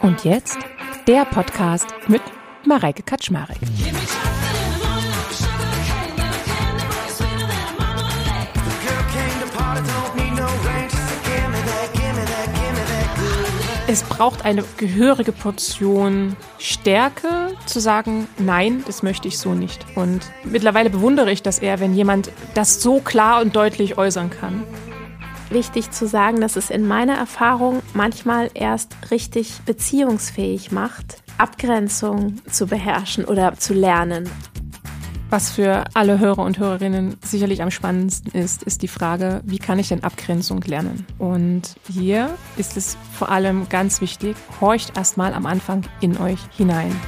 Und jetzt der Podcast mit Mareike Kaczmarek. Es braucht eine gehörige Portion Stärke zu sagen, nein, das möchte ich so nicht. Und mittlerweile bewundere ich das eher, wenn jemand das so klar und deutlich äußern kann. Wichtig zu sagen, dass es in meiner Erfahrung manchmal erst richtig beziehungsfähig macht, Abgrenzung zu beherrschen oder zu lernen. Was für alle Hörer und Hörerinnen sicherlich am spannendsten ist, ist die Frage, wie kann ich denn Abgrenzung lernen? Und hier ist es vor allem ganz wichtig, horcht erstmal am Anfang in euch hinein.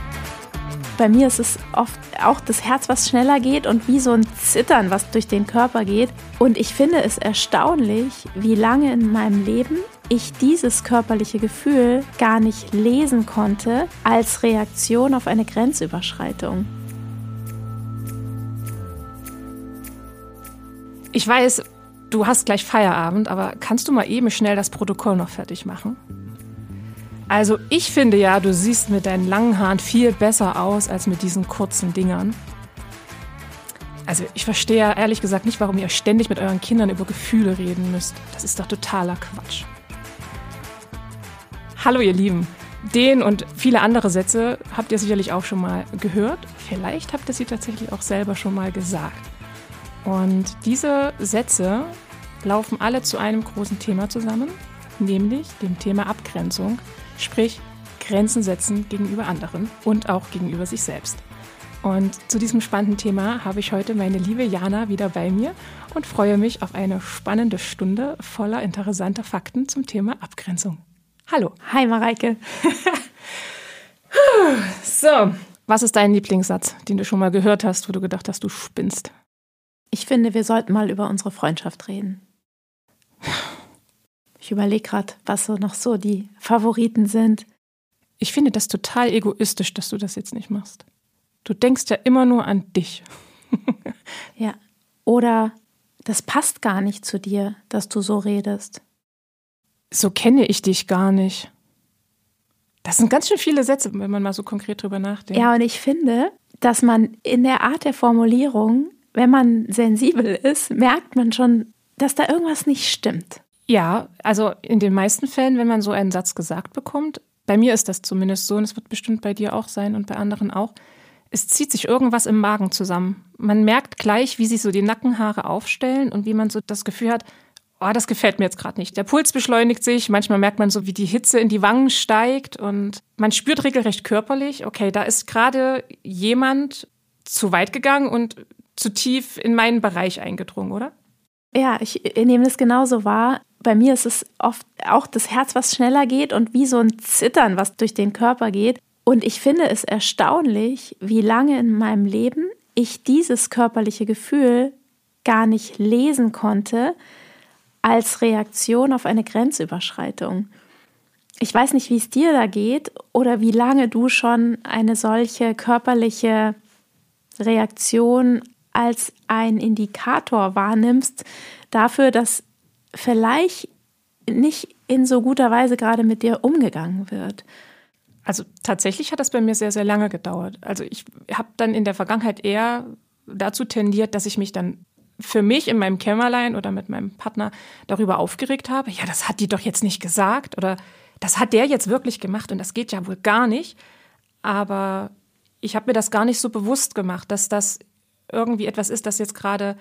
Bei mir ist es oft auch das Herz, was schneller geht und wie so ein Zittern, was durch den Körper geht. Und ich finde es erstaunlich, wie lange in meinem Leben ich dieses körperliche Gefühl gar nicht lesen konnte als Reaktion auf eine Grenzüberschreitung. Ich weiß, du hast gleich Feierabend, aber kannst du mal eben schnell das Protokoll noch fertig machen? Also ich finde ja, du siehst mit deinen langen Haaren viel besser aus als mit diesen kurzen Dingern. Also ich verstehe ehrlich gesagt nicht, warum ihr ständig mit euren Kindern über Gefühle reden müsst. Das ist doch totaler Quatsch. Hallo ihr Lieben. Den und viele andere Sätze habt ihr sicherlich auch schon mal gehört. Vielleicht habt ihr sie tatsächlich auch selber schon mal gesagt. Und diese Sätze laufen alle zu einem großen Thema zusammen, nämlich dem Thema Abgrenzung, sprich Grenzen setzen gegenüber anderen und auch gegenüber sich selbst. Und zu diesem spannenden Thema habe ich heute meine liebe Jana wieder bei mir und freue mich auf eine spannende Stunde voller interessanter Fakten zum Thema Abgrenzung. Hallo. Hi Mareike. so, was ist dein Lieblingssatz, den du schon mal gehört hast, wo du gedacht hast, du spinnst? Ich finde, wir sollten mal über unsere Freundschaft reden. Ich überlege gerade, was so noch so die Favoriten sind. Ich finde das total egoistisch, dass du das jetzt nicht machst. Du denkst ja immer nur an dich. ja. Oder das passt gar nicht zu dir, dass du so redest. So kenne ich dich gar nicht. Das sind ganz schön viele Sätze, wenn man mal so konkret drüber nachdenkt. Ja, und ich finde, dass man in der Art der Formulierung wenn man sensibel ist, merkt man schon, dass da irgendwas nicht stimmt. Ja, also in den meisten Fällen, wenn man so einen Satz gesagt bekommt, bei mir ist das zumindest so und es wird bestimmt bei dir auch sein und bei anderen auch, es zieht sich irgendwas im Magen zusammen. Man merkt gleich, wie sich so die Nackenhaare aufstellen und wie man so das Gefühl hat, oh, das gefällt mir jetzt gerade nicht. Der Puls beschleunigt sich, manchmal merkt man so, wie die Hitze in die Wangen steigt und man spürt regelrecht körperlich, okay, da ist gerade jemand zu weit gegangen und zu tief in meinen Bereich eingedrungen, oder? Ja, ich nehme das genauso wahr. Bei mir ist es oft auch das Herz, was schneller geht und wie so ein Zittern, was durch den Körper geht. Und ich finde es erstaunlich, wie lange in meinem Leben ich dieses körperliche Gefühl gar nicht lesen konnte als Reaktion auf eine Grenzüberschreitung. Ich weiß nicht, wie es dir da geht oder wie lange du schon eine solche körperliche Reaktion als ein Indikator wahrnimmst dafür, dass vielleicht nicht in so guter Weise gerade mit dir umgegangen wird. Also tatsächlich hat das bei mir sehr, sehr lange gedauert. Also ich habe dann in der Vergangenheit eher dazu tendiert, dass ich mich dann für mich in meinem Kämmerlein oder mit meinem Partner darüber aufgeregt habe, ja, das hat die doch jetzt nicht gesagt oder das hat der jetzt wirklich gemacht und das geht ja wohl gar nicht. Aber ich habe mir das gar nicht so bewusst gemacht, dass das irgendwie etwas ist, das jetzt gerade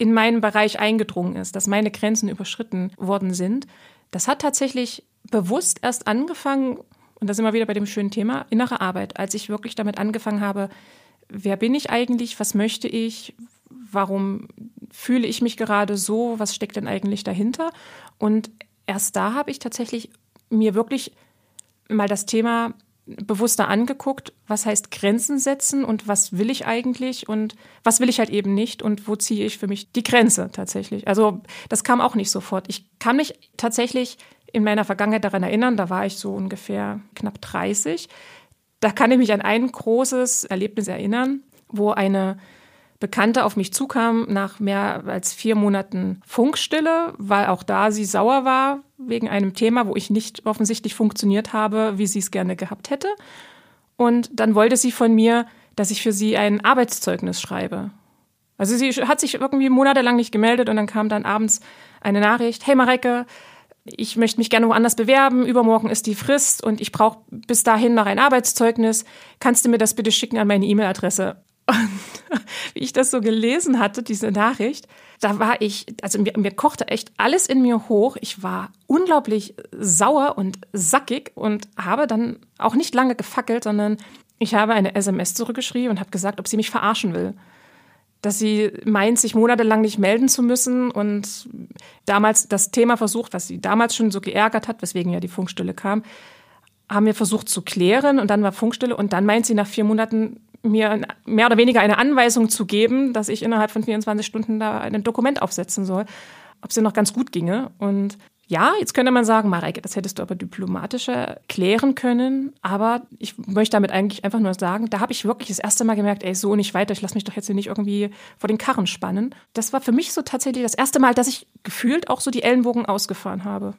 in meinen Bereich eingedrungen ist, dass meine Grenzen überschritten worden sind. Das hat tatsächlich bewusst erst angefangen, und da sind wir wieder bei dem schönen Thema, innere Arbeit, als ich wirklich damit angefangen habe, wer bin ich eigentlich, was möchte ich, warum fühle ich mich gerade so, was steckt denn eigentlich dahinter? Und erst da habe ich tatsächlich mir wirklich mal das Thema bewusster angeguckt, was heißt Grenzen setzen und was will ich eigentlich und was will ich halt eben nicht und wo ziehe ich für mich die Grenze tatsächlich. Also das kam auch nicht sofort. Ich kann mich tatsächlich in meiner Vergangenheit daran erinnern, da war ich so ungefähr knapp 30. Da kann ich mich an ein großes Erlebnis erinnern, wo eine Bekannte auf mich zukam nach mehr als vier Monaten Funkstille, weil auch da sie sauer war wegen einem Thema, wo ich nicht offensichtlich funktioniert habe, wie sie es gerne gehabt hätte. Und dann wollte sie von mir, dass ich für sie ein Arbeitszeugnis schreibe. Also sie hat sich irgendwie monatelang nicht gemeldet und dann kam dann abends eine Nachricht, hey Mareike, ich möchte mich gerne woanders bewerben, übermorgen ist die Frist und ich brauche bis dahin noch ein Arbeitszeugnis. Kannst du mir das bitte schicken an meine E-Mail-Adresse? Und wie ich das so gelesen hatte, diese Nachricht, da war ich, also mir, mir, kochte echt alles in mir hoch. Ich war unglaublich sauer und sackig und habe dann auch nicht lange gefackelt, sondern ich habe eine SMS zurückgeschrieben und habe gesagt, ob sie mich verarschen will. Dass sie meint, sich monatelang nicht melden zu müssen und damals das Thema versucht, was sie damals schon so geärgert hat, weswegen ja die Funkstille kam, haben wir versucht zu klären und dann war Funkstille und dann meint sie nach vier Monaten, mir mehr oder weniger eine Anweisung zu geben, dass ich innerhalb von 24 Stunden da ein Dokument aufsetzen soll, ob es ihr noch ganz gut ginge. Und ja, jetzt könnte man sagen, Mareike, das hättest du aber diplomatischer klären können. Aber ich möchte damit eigentlich einfach nur sagen, da habe ich wirklich das erste Mal gemerkt, ey, so nicht weiter, ich lasse mich doch jetzt hier nicht irgendwie vor den Karren spannen. Das war für mich so tatsächlich das erste Mal, dass ich gefühlt auch so die Ellenbogen ausgefahren habe.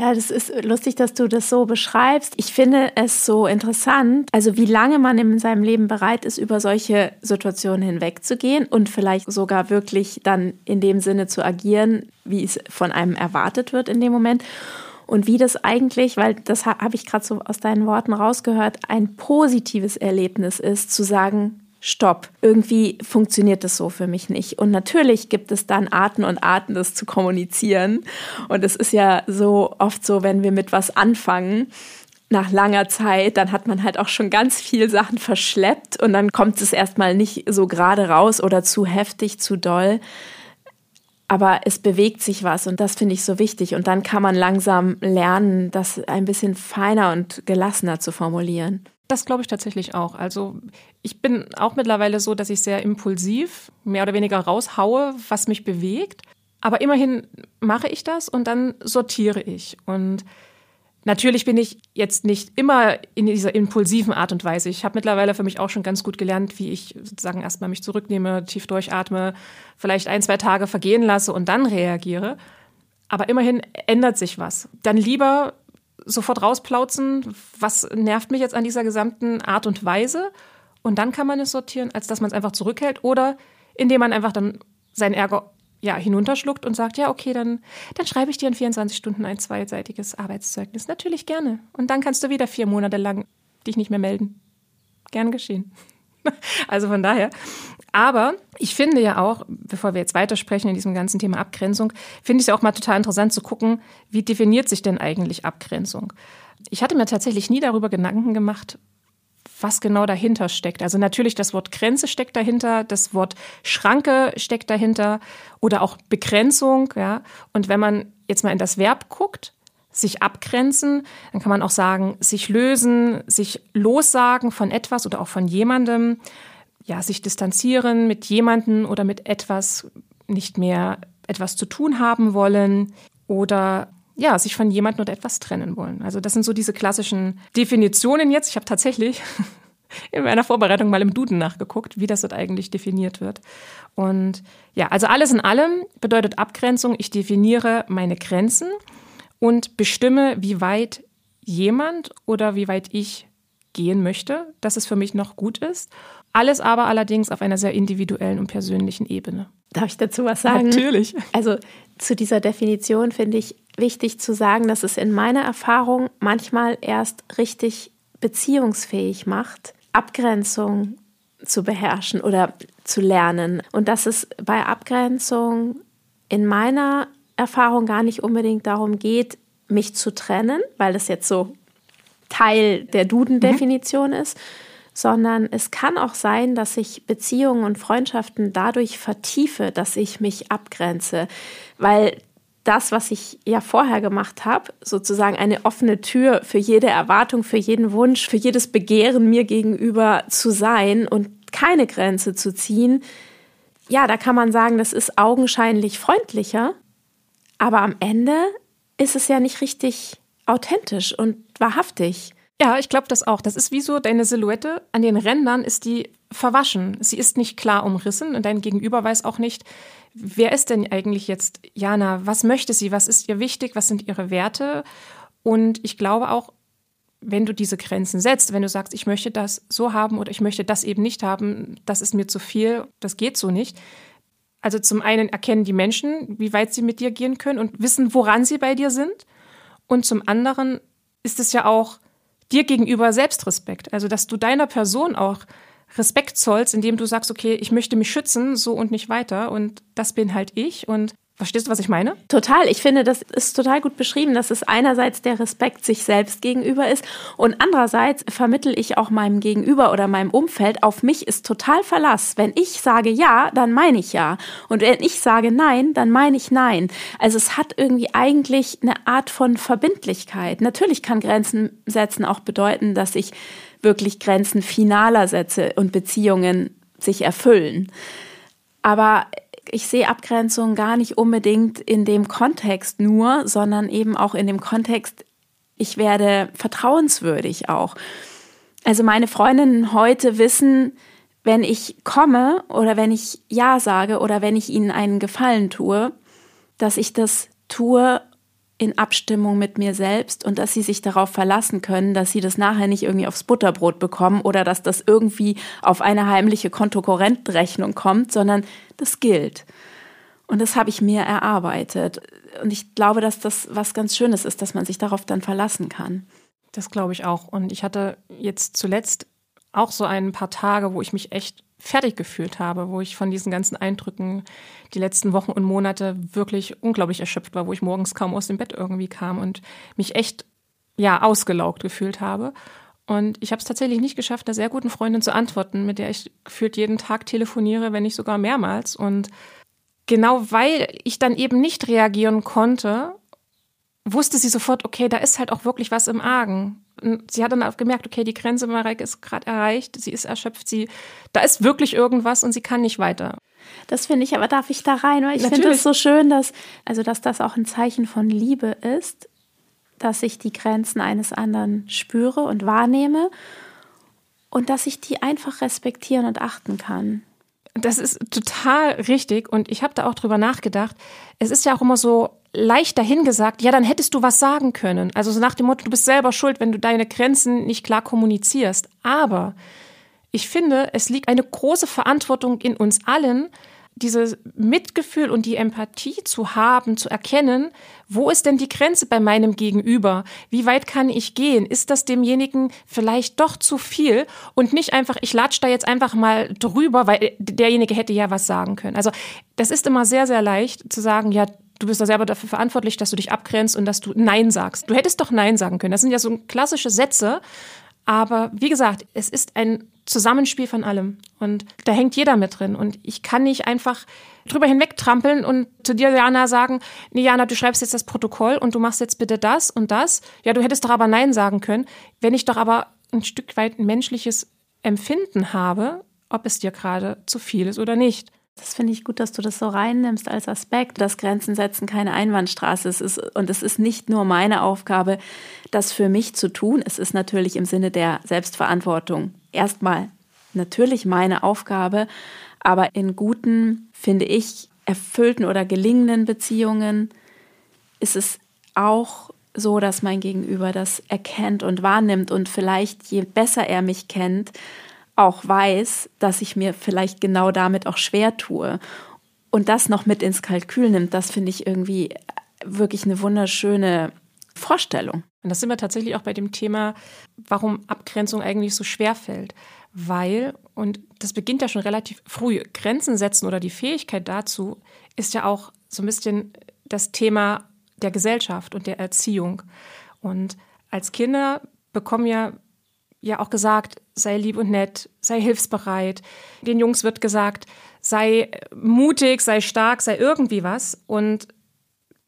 Ja, das ist lustig, dass du das so beschreibst. Ich finde es so interessant, also wie lange man in seinem Leben bereit ist, über solche Situationen hinwegzugehen und vielleicht sogar wirklich dann in dem Sinne zu agieren, wie es von einem erwartet wird in dem Moment. Und wie das eigentlich, weil das habe ich gerade so aus deinen Worten rausgehört, ein positives Erlebnis ist, zu sagen, Stopp, irgendwie funktioniert das so für mich nicht. Und natürlich gibt es dann Arten und Arten, das zu kommunizieren. Und es ist ja so oft so, wenn wir mit was anfangen, nach langer Zeit, dann hat man halt auch schon ganz viel Sachen verschleppt und dann kommt es erstmal nicht so gerade raus oder zu heftig, zu doll. Aber es bewegt sich was und das finde ich so wichtig. Und dann kann man langsam lernen, das ein bisschen feiner und gelassener zu formulieren. Das glaube ich tatsächlich auch. Also ich bin auch mittlerweile so, dass ich sehr impulsiv mehr oder weniger raushaue, was mich bewegt. Aber immerhin mache ich das und dann sortiere ich. Und natürlich bin ich jetzt nicht immer in dieser impulsiven Art und Weise. Ich habe mittlerweile für mich auch schon ganz gut gelernt, wie ich sozusagen erstmal mich zurücknehme, tief durchatme, vielleicht ein, zwei Tage vergehen lasse und dann reagiere. Aber immerhin ändert sich was. Dann lieber sofort rausplauzen, was nervt mich jetzt an dieser gesamten Art und Weise. Und dann kann man es sortieren, als dass man es einfach zurückhält oder indem man einfach dann seinen Ärger ja, hinunterschluckt und sagt, ja, okay, dann, dann schreibe ich dir in 24 Stunden ein zweiseitiges Arbeitszeugnis. Natürlich gerne. Und dann kannst du wieder vier Monate lang dich nicht mehr melden. Gern geschehen. Also von daher. Aber ich finde ja auch, bevor wir jetzt weitersprechen in diesem ganzen Thema Abgrenzung, finde ich es ja auch mal total interessant zu gucken, wie definiert sich denn eigentlich Abgrenzung? Ich hatte mir tatsächlich nie darüber Gedanken gemacht, was genau dahinter steckt. Also natürlich das Wort Grenze steckt dahinter, das Wort Schranke steckt dahinter oder auch Begrenzung, ja. Und wenn man jetzt mal in das Verb guckt, sich abgrenzen, dann kann man auch sagen, sich lösen, sich lossagen von etwas oder auch von jemandem, ja, sich distanzieren mit jemandem oder mit etwas nicht mehr etwas zu tun haben wollen oder ja, sich von jemandem oder etwas trennen wollen. Also das sind so diese klassischen Definitionen jetzt. Ich habe tatsächlich in meiner Vorbereitung mal im Duden nachgeguckt, wie das dort eigentlich definiert wird. Und ja, also alles in allem bedeutet Abgrenzung, ich definiere meine Grenzen und bestimme, wie weit jemand oder wie weit ich gehen möchte, dass es für mich noch gut ist. Alles aber allerdings auf einer sehr individuellen und persönlichen Ebene. Darf ich dazu was sagen? Natürlich. Also zu dieser Definition finde ich wichtig zu sagen, dass es in meiner Erfahrung manchmal erst richtig beziehungsfähig macht, Abgrenzung zu beherrschen oder zu lernen. Und dass es bei Abgrenzung in meiner Erfahrung gar nicht unbedingt darum geht, mich zu trennen, weil das jetzt so Teil der Duden-Definition mhm. ist, sondern es kann auch sein, dass ich Beziehungen und Freundschaften dadurch vertiefe, dass ich mich abgrenze, weil das, was ich ja vorher gemacht habe, sozusagen eine offene Tür für jede Erwartung, für jeden Wunsch, für jedes Begehren mir gegenüber zu sein und keine Grenze zu ziehen, ja, da kann man sagen, das ist augenscheinlich freundlicher, aber am Ende ist es ja nicht richtig authentisch und wahrhaftig. Ja, ich glaube das auch. Das ist wie so deine Silhouette. An den Rändern ist die verwaschen. Sie ist nicht klar umrissen und dein Gegenüber weiß auch nicht, wer ist denn eigentlich jetzt Jana? Was möchte sie? Was ist ihr wichtig? Was sind ihre Werte? Und ich glaube auch, wenn du diese Grenzen setzt, wenn du sagst, ich möchte das so haben oder ich möchte das eben nicht haben, das ist mir zu viel, das geht so nicht. Also zum einen erkennen die Menschen, wie weit sie mit dir gehen können und wissen, woran sie bei dir sind. Und zum anderen ist es ja auch dir gegenüber Selbstrespekt. Also, dass du deiner Person auch Respekt zollst, indem du sagst, okay, ich möchte mich schützen, so und nicht weiter. Und das bin halt ich. Und Verstehst du, was ich meine? Total. Ich finde, das ist total gut beschrieben, dass es einerseits der Respekt sich selbst gegenüber ist und andererseits vermittel ich auch meinem Gegenüber oder meinem Umfeld, auf mich ist total Verlass. Wenn ich sage ja, dann meine ich ja. Und wenn ich sage nein, dann meine ich nein. Also es hat irgendwie eigentlich eine Art von Verbindlichkeit. Natürlich kann Grenzen setzen auch bedeuten, dass ich wirklich Grenzen finaler setze und Beziehungen sich erfüllen. Aber ich sehe Abgrenzung gar nicht unbedingt in dem Kontext nur, sondern eben auch in dem Kontext, ich werde vertrauenswürdig auch. Also meine Freundinnen heute wissen, wenn ich komme oder wenn ich Ja sage oder wenn ich ihnen einen Gefallen tue, dass ich das tue in Abstimmung mit mir selbst und dass sie sich darauf verlassen können, dass sie das nachher nicht irgendwie aufs Butterbrot bekommen oder dass das irgendwie auf eine heimliche Kontokorrentrechnung kommt, sondern das gilt. Und das habe ich mir erarbeitet. Und ich glaube, dass das was ganz Schönes ist, dass man sich darauf dann verlassen kann. Das glaube ich auch. Und ich hatte jetzt zuletzt auch so ein paar Tage, wo ich mich echt fertig gefühlt habe, wo ich von diesen ganzen Eindrücken die letzten Wochen und Monate wirklich unglaublich erschöpft war, wo ich morgens kaum aus dem Bett irgendwie kam und mich echt ja ausgelaugt gefühlt habe. Und ich habe es tatsächlich nicht geschafft, einer sehr guten Freundin zu antworten, mit der ich gefühlt jeden Tag telefoniere, wenn nicht sogar mehrmals. Und genau weil ich dann eben nicht reagieren konnte, wusste sie sofort, okay, da ist halt auch wirklich was im Argen sie hat dann auch gemerkt, okay, die Grenze Marek ist gerade erreicht, sie ist erschöpft, sie, da ist wirklich irgendwas und sie kann nicht weiter. Das finde ich, aber darf ich da rein? Weil ich finde es so schön, dass, also, dass das auch ein Zeichen von Liebe ist, dass ich die Grenzen eines anderen spüre und wahrnehme und dass ich die einfach respektieren und achten kann. Das ist total richtig und ich habe da auch drüber nachgedacht. Es ist ja auch immer so, leicht dahingesagt, ja, dann hättest du was sagen können. Also so nach dem Motto, du bist selber schuld, wenn du deine Grenzen nicht klar kommunizierst. Aber ich finde, es liegt eine große Verantwortung in uns allen, dieses Mitgefühl und die Empathie zu haben, zu erkennen, wo ist denn die Grenze bei meinem Gegenüber? Wie weit kann ich gehen? Ist das demjenigen vielleicht doch zu viel? Und nicht einfach, ich latsch da jetzt einfach mal drüber, weil derjenige hätte ja was sagen können. Also das ist immer sehr, sehr leicht zu sagen, ja, du bist da selber dafür verantwortlich, dass du dich abgrenzt und dass du Nein sagst. Du hättest doch Nein sagen können. Das sind ja so klassische Sätze. Aber wie gesagt, es ist ein Zusammenspiel von allem. Und da hängt jeder mit drin. Und ich kann nicht einfach drüber hinwegtrampeln und zu dir, Jana, sagen, nee, Jana, du schreibst jetzt das Protokoll und du machst jetzt bitte das und das. Ja, du hättest doch aber Nein sagen können. Wenn ich doch aber ein Stück weit ein menschliches Empfinden habe, ob es dir gerade zu viel ist oder nicht. Das finde ich gut, dass du das so reinnimmst als Aspekt, dass Grenzen setzen keine Einbahnstraße ist. Und es ist nicht nur meine Aufgabe, das für mich zu tun. Es ist natürlich im Sinne der Selbstverantwortung erstmal natürlich meine Aufgabe. Aber in guten, finde ich, erfüllten oder gelingenden Beziehungen ist es auch so, dass mein Gegenüber das erkennt und wahrnimmt und vielleicht je besser er mich kennt, auch weiß, dass ich mir vielleicht genau damit auch schwer tue und das noch mit ins Kalkül nimmt, das finde ich irgendwie wirklich eine wunderschöne Vorstellung. Und das sind wir tatsächlich auch bei dem Thema, warum Abgrenzung eigentlich so schwer fällt. Weil, und das beginnt ja schon relativ früh, Grenzen setzen oder die Fähigkeit dazu ist ja auch so ein bisschen das Thema der Gesellschaft und der Erziehung. Und als Kinder bekommen ja ja auch gesagt, sei lieb und nett, sei hilfsbereit. Den Jungs wird gesagt, sei mutig, sei stark, sei irgendwie was. Und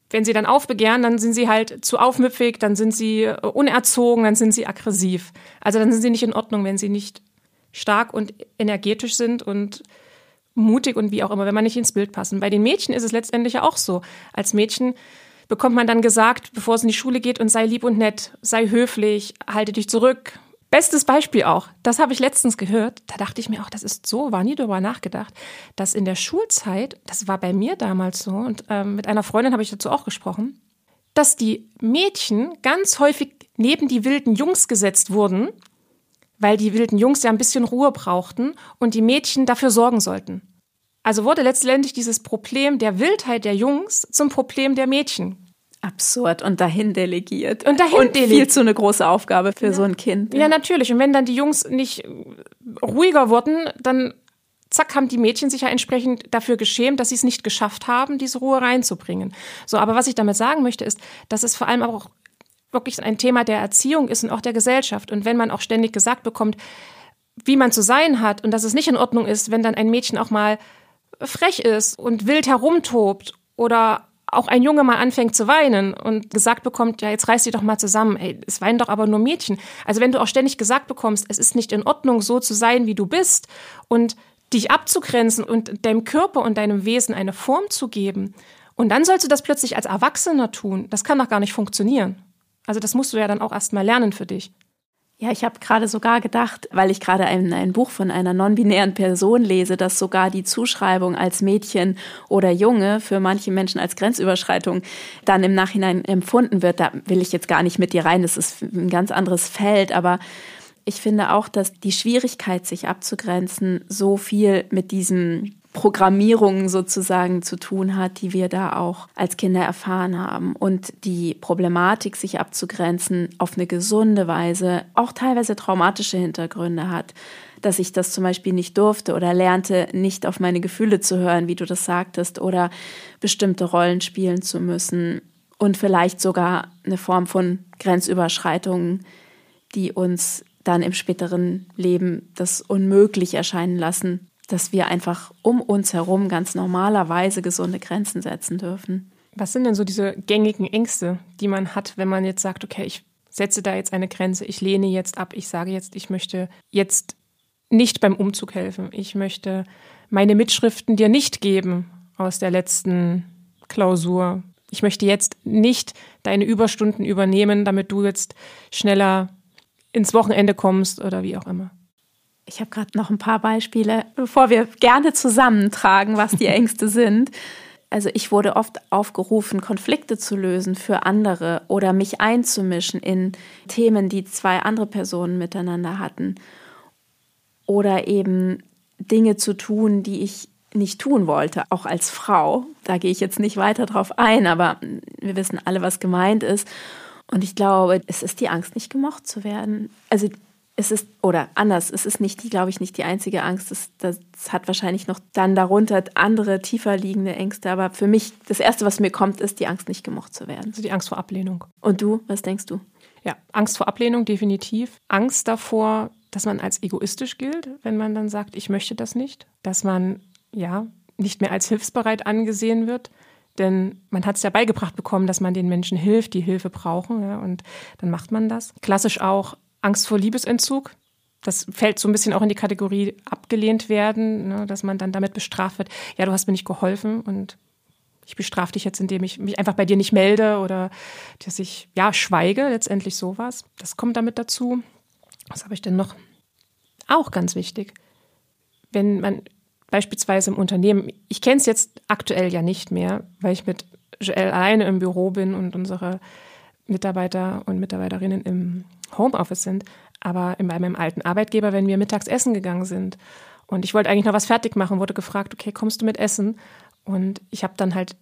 wenn sie dann aufbegehren, dann sind sie halt zu aufmüpfig, dann sind sie äh, unerzogen, dann sind sie aggressiv. Also dann sind sie nicht in Ordnung, wenn sie nicht stark und energetisch sind und mutig und wie auch immer, wenn man nicht ins Bild passen. Bei den Mädchen ist es letztendlich ja auch so. Als Mädchen bekommt man dann gesagt, bevor es in die Schule geht, und sei lieb und nett, sei höflich, halte dich zurück, Bestes Beispiel auch, das habe ich letztens gehört, da dachte ich mir auch, das ist so, war nie darüber nachgedacht, dass in der Schulzeit, das war bei mir damals so, und ähm, mit einer Freundin habe ich dazu auch gesprochen, dass die Mädchen ganz häufig neben die wilden Jungs gesetzt wurden, weil die wilden Jungs ja ein bisschen Ruhe brauchten und die Mädchen dafür sorgen sollten. Also wurde letztendlich dieses Problem der Wildheit der Jungs zum Problem der Mädchen. Absurd und dahin delegiert. Und dahin und delegiert. viel zu eine große Aufgabe für ja. so ein Kind. Ja. ja, natürlich. Und wenn dann die Jungs nicht ruhiger wurden, dann zack, haben die Mädchen sich ja entsprechend dafür geschämt, dass sie es nicht geschafft haben, diese Ruhe reinzubringen. So, aber was ich damit sagen möchte, ist, dass es vor allem auch wirklich ein Thema der Erziehung ist und auch der Gesellschaft. Und wenn man auch ständig gesagt bekommt, wie man zu sein hat und dass es nicht in Ordnung ist, wenn dann ein Mädchen auch mal frech ist und wild herumtobt oder auch ein Junge mal anfängt zu weinen und gesagt bekommt, ja, jetzt reiß dich doch mal zusammen, ey, es weinen doch aber nur Mädchen. Also wenn du auch ständig gesagt bekommst, es ist nicht in Ordnung, so zu sein, wie du bist und dich abzugrenzen und deinem Körper und deinem Wesen eine Form zu geben, und dann sollst du das plötzlich als Erwachsener tun, das kann doch gar nicht funktionieren. Also das musst du ja dann auch erst mal lernen für dich. Ja, ich habe gerade sogar gedacht, weil ich gerade ein, ein Buch von einer non-binären Person lese, dass sogar die Zuschreibung als Mädchen oder Junge für manche Menschen als Grenzüberschreitung dann im Nachhinein empfunden wird. Da will ich jetzt gar nicht mit dir rein, das ist ein ganz anderes Feld, aber ich finde auch, dass die Schwierigkeit, sich abzugrenzen, so viel mit diesem Programmierung sozusagen zu tun hat, die wir da auch als Kinder erfahren haben. Und die Problematik, sich abzugrenzen, auf eine gesunde Weise auch teilweise traumatische Hintergründe hat. Dass ich das zum Beispiel nicht durfte oder lernte, nicht auf meine Gefühle zu hören, wie du das sagtest, oder bestimmte Rollen spielen zu müssen. Und vielleicht sogar eine Form von Grenzüberschreitungen, die uns dann im späteren Leben das unmöglich erscheinen lassen, dass wir einfach um uns herum ganz normalerweise gesunde Grenzen setzen dürfen. Was sind denn so diese gängigen Ängste, die man hat, wenn man jetzt sagt, okay, ich setze da jetzt eine Grenze, ich lehne jetzt ab, ich sage jetzt, ich möchte jetzt nicht beim Umzug helfen, ich möchte meine Mitschriften dir nicht geben aus der letzten Klausur. Ich möchte jetzt nicht deine Überstunden übernehmen, damit du jetzt schneller ins Wochenende kommst oder wie auch immer. Ich habe gerade noch ein paar Beispiele, bevor wir gerne zusammentragen, was die Ängste sind. Also ich wurde oft aufgerufen, Konflikte zu lösen für andere oder mich einzumischen in Themen, die zwei andere Personen miteinander hatten. Oder eben Dinge zu tun, die ich nicht tun wollte, auch als Frau. Da gehe ich jetzt nicht weiter drauf ein, aber wir wissen alle, was gemeint ist. Und ich glaube, es ist die Angst, nicht gemocht zu werden. Also es ist, oder anders, es ist nicht die, glaube ich, nicht die einzige Angst. Das, das hat wahrscheinlich noch dann darunter andere tiefer liegende Ängste. Aber für mich, das Erste, was mir kommt, ist die Angst, nicht gemocht zu werden. Also die Angst vor Ablehnung. Und du, was denkst du? Ja, Angst vor Ablehnung, definitiv. Angst davor, dass man als egoistisch gilt, wenn man dann sagt, ich möchte das nicht. Dass man, ja, nicht mehr als hilfsbereit angesehen wird. Denn man hat es ja beigebracht bekommen, dass man den Menschen hilft, die Hilfe brauchen. Ja, und dann macht man das. Klassisch auch Angst vor Liebesentzug. Das fällt so ein bisschen auch in die Kategorie abgelehnt werden, ne, dass man dann damit bestraft wird. Ja, du hast mir nicht geholfen und ich bestrafe dich jetzt, indem ich mich einfach bei dir nicht melde oder dass ich ja schweige, letztendlich sowas. Das kommt damit dazu. Was habe ich denn noch? Auch ganz wichtig. Wenn man beispielsweise im Unternehmen, ich kenne es jetzt aktuell ja nicht mehr, weil ich mit Joel alleine im Büro bin und unsere Mitarbeiter und Mitarbeiterinnen im Homeoffice sind, aber bei meinem alten Arbeitgeber, wenn wir mittags essen gegangen sind und ich wollte eigentlich noch was fertig machen, wurde gefragt, okay, kommst du mit essen? Und ich habe dann halt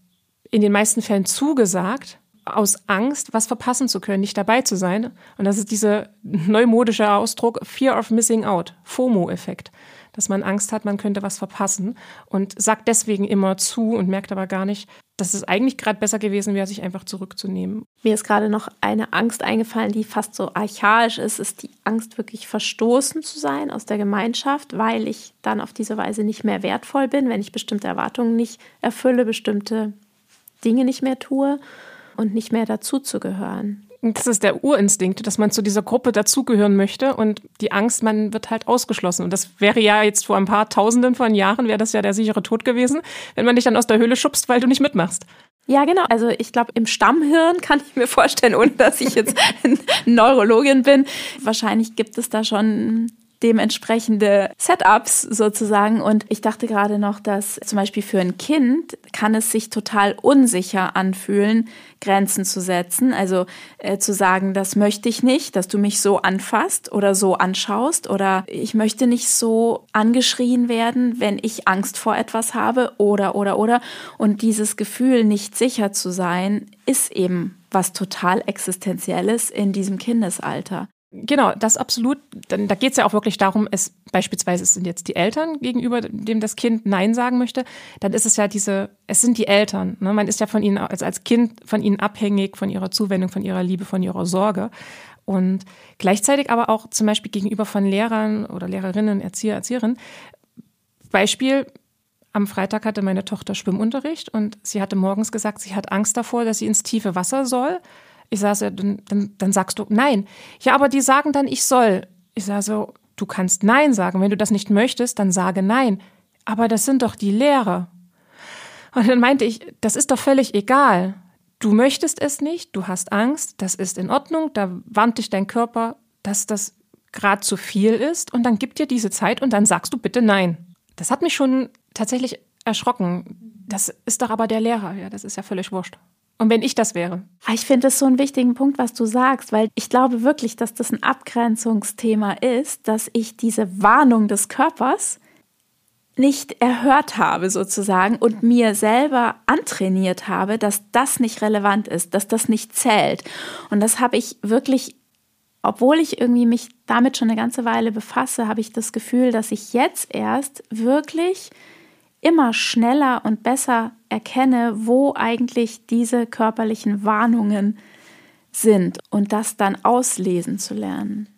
in den meisten Fällen zugesagt, aus Angst, was verpassen zu können, nicht dabei zu sein. Und das ist dieser neumodische Ausdruck Fear of Missing Out, FOMO-Effekt dass man Angst hat, man könnte was verpassen und sagt deswegen immer zu und merkt aber gar nicht, dass es eigentlich gerade besser gewesen wäre, sich einfach zurückzunehmen. Mir ist gerade noch eine Angst eingefallen, die fast so archaisch ist, ist die Angst, wirklich verstoßen zu sein aus der Gemeinschaft, weil ich dann auf diese Weise nicht mehr wertvoll bin, wenn ich bestimmte Erwartungen nicht erfülle, bestimmte Dinge nicht mehr tue und nicht mehr dazuzugehören das ist der Urinstinkt, dass man zu dieser Gruppe dazugehören möchte und die Angst, man wird halt ausgeschlossen. Und das wäre ja jetzt vor ein paar Tausenden von Jahren, wäre das ja der sichere Tod gewesen, wenn man dich dann aus der Höhle schubst, weil du nicht mitmachst. Ja, genau. Also ich glaube, im Stammhirn kann ich mir vorstellen, ohne dass ich jetzt Neurologin bin, wahrscheinlich gibt es da schon dementsprechende Setups sozusagen. Und ich dachte gerade noch, dass zum Beispiel für ein Kind kann es sich total unsicher anfühlen, Grenzen zu setzen. Also äh, zu sagen, das möchte ich nicht, dass du mich so anfasst oder so anschaust oder ich möchte nicht so angeschrien werden, wenn ich Angst vor etwas habe oder oder oder. Und dieses Gefühl, nicht sicher zu sein, ist eben was total Existenzielles in diesem Kindesalter. Genau, das absolut. Dann, da geht es ja auch wirklich darum, es beispielsweise es sind jetzt die Eltern gegenüber dem das Kind Nein sagen möchte, dann ist es ja diese, es sind die Eltern. Ne? Man ist ja von ihnen also als Kind von ihnen abhängig, von ihrer Zuwendung, von ihrer Liebe, von ihrer Sorge. Und gleichzeitig aber auch zum Beispiel gegenüber von Lehrern oder Lehrerinnen, Erzieher, Erzieherinnen. Beispiel, am Freitag hatte meine Tochter Schwimmunterricht und sie hatte morgens gesagt, sie hat Angst davor, dass sie ins tiefe Wasser soll ich sage so, dann, dann, dann sagst du nein. Ja, aber die sagen dann, ich soll. Ich sage so, du kannst nein sagen. Wenn du das nicht möchtest, dann sage nein. Aber das sind doch die Lehrer. Und dann meinte ich, das ist doch völlig egal. Du möchtest es nicht, du hast Angst, das ist in Ordnung, da warnt dich dein Körper, dass das gerade zu viel ist und dann gibt dir diese Zeit und dann sagst du bitte nein. Das hat mich schon tatsächlich erschrocken. Das ist doch aber der Lehrer, ja, das ist ja völlig wurscht. Und wenn ich das wäre? Ah, ich finde das so einen wichtigen Punkt, was du sagst, weil ich glaube wirklich, dass das ein Abgrenzungsthema ist, dass ich diese Warnung des Körpers nicht erhört habe sozusagen und mir selber antrainiert habe, dass das nicht relevant ist, dass das nicht zählt. Und das habe ich wirklich, obwohl ich irgendwie mich damit schon eine ganze Weile befasse, habe ich das Gefühl, dass ich jetzt erst wirklich immer schneller und besser erkenne, wo eigentlich diese körperlichen Warnungen sind und das dann auslesen zu lernen.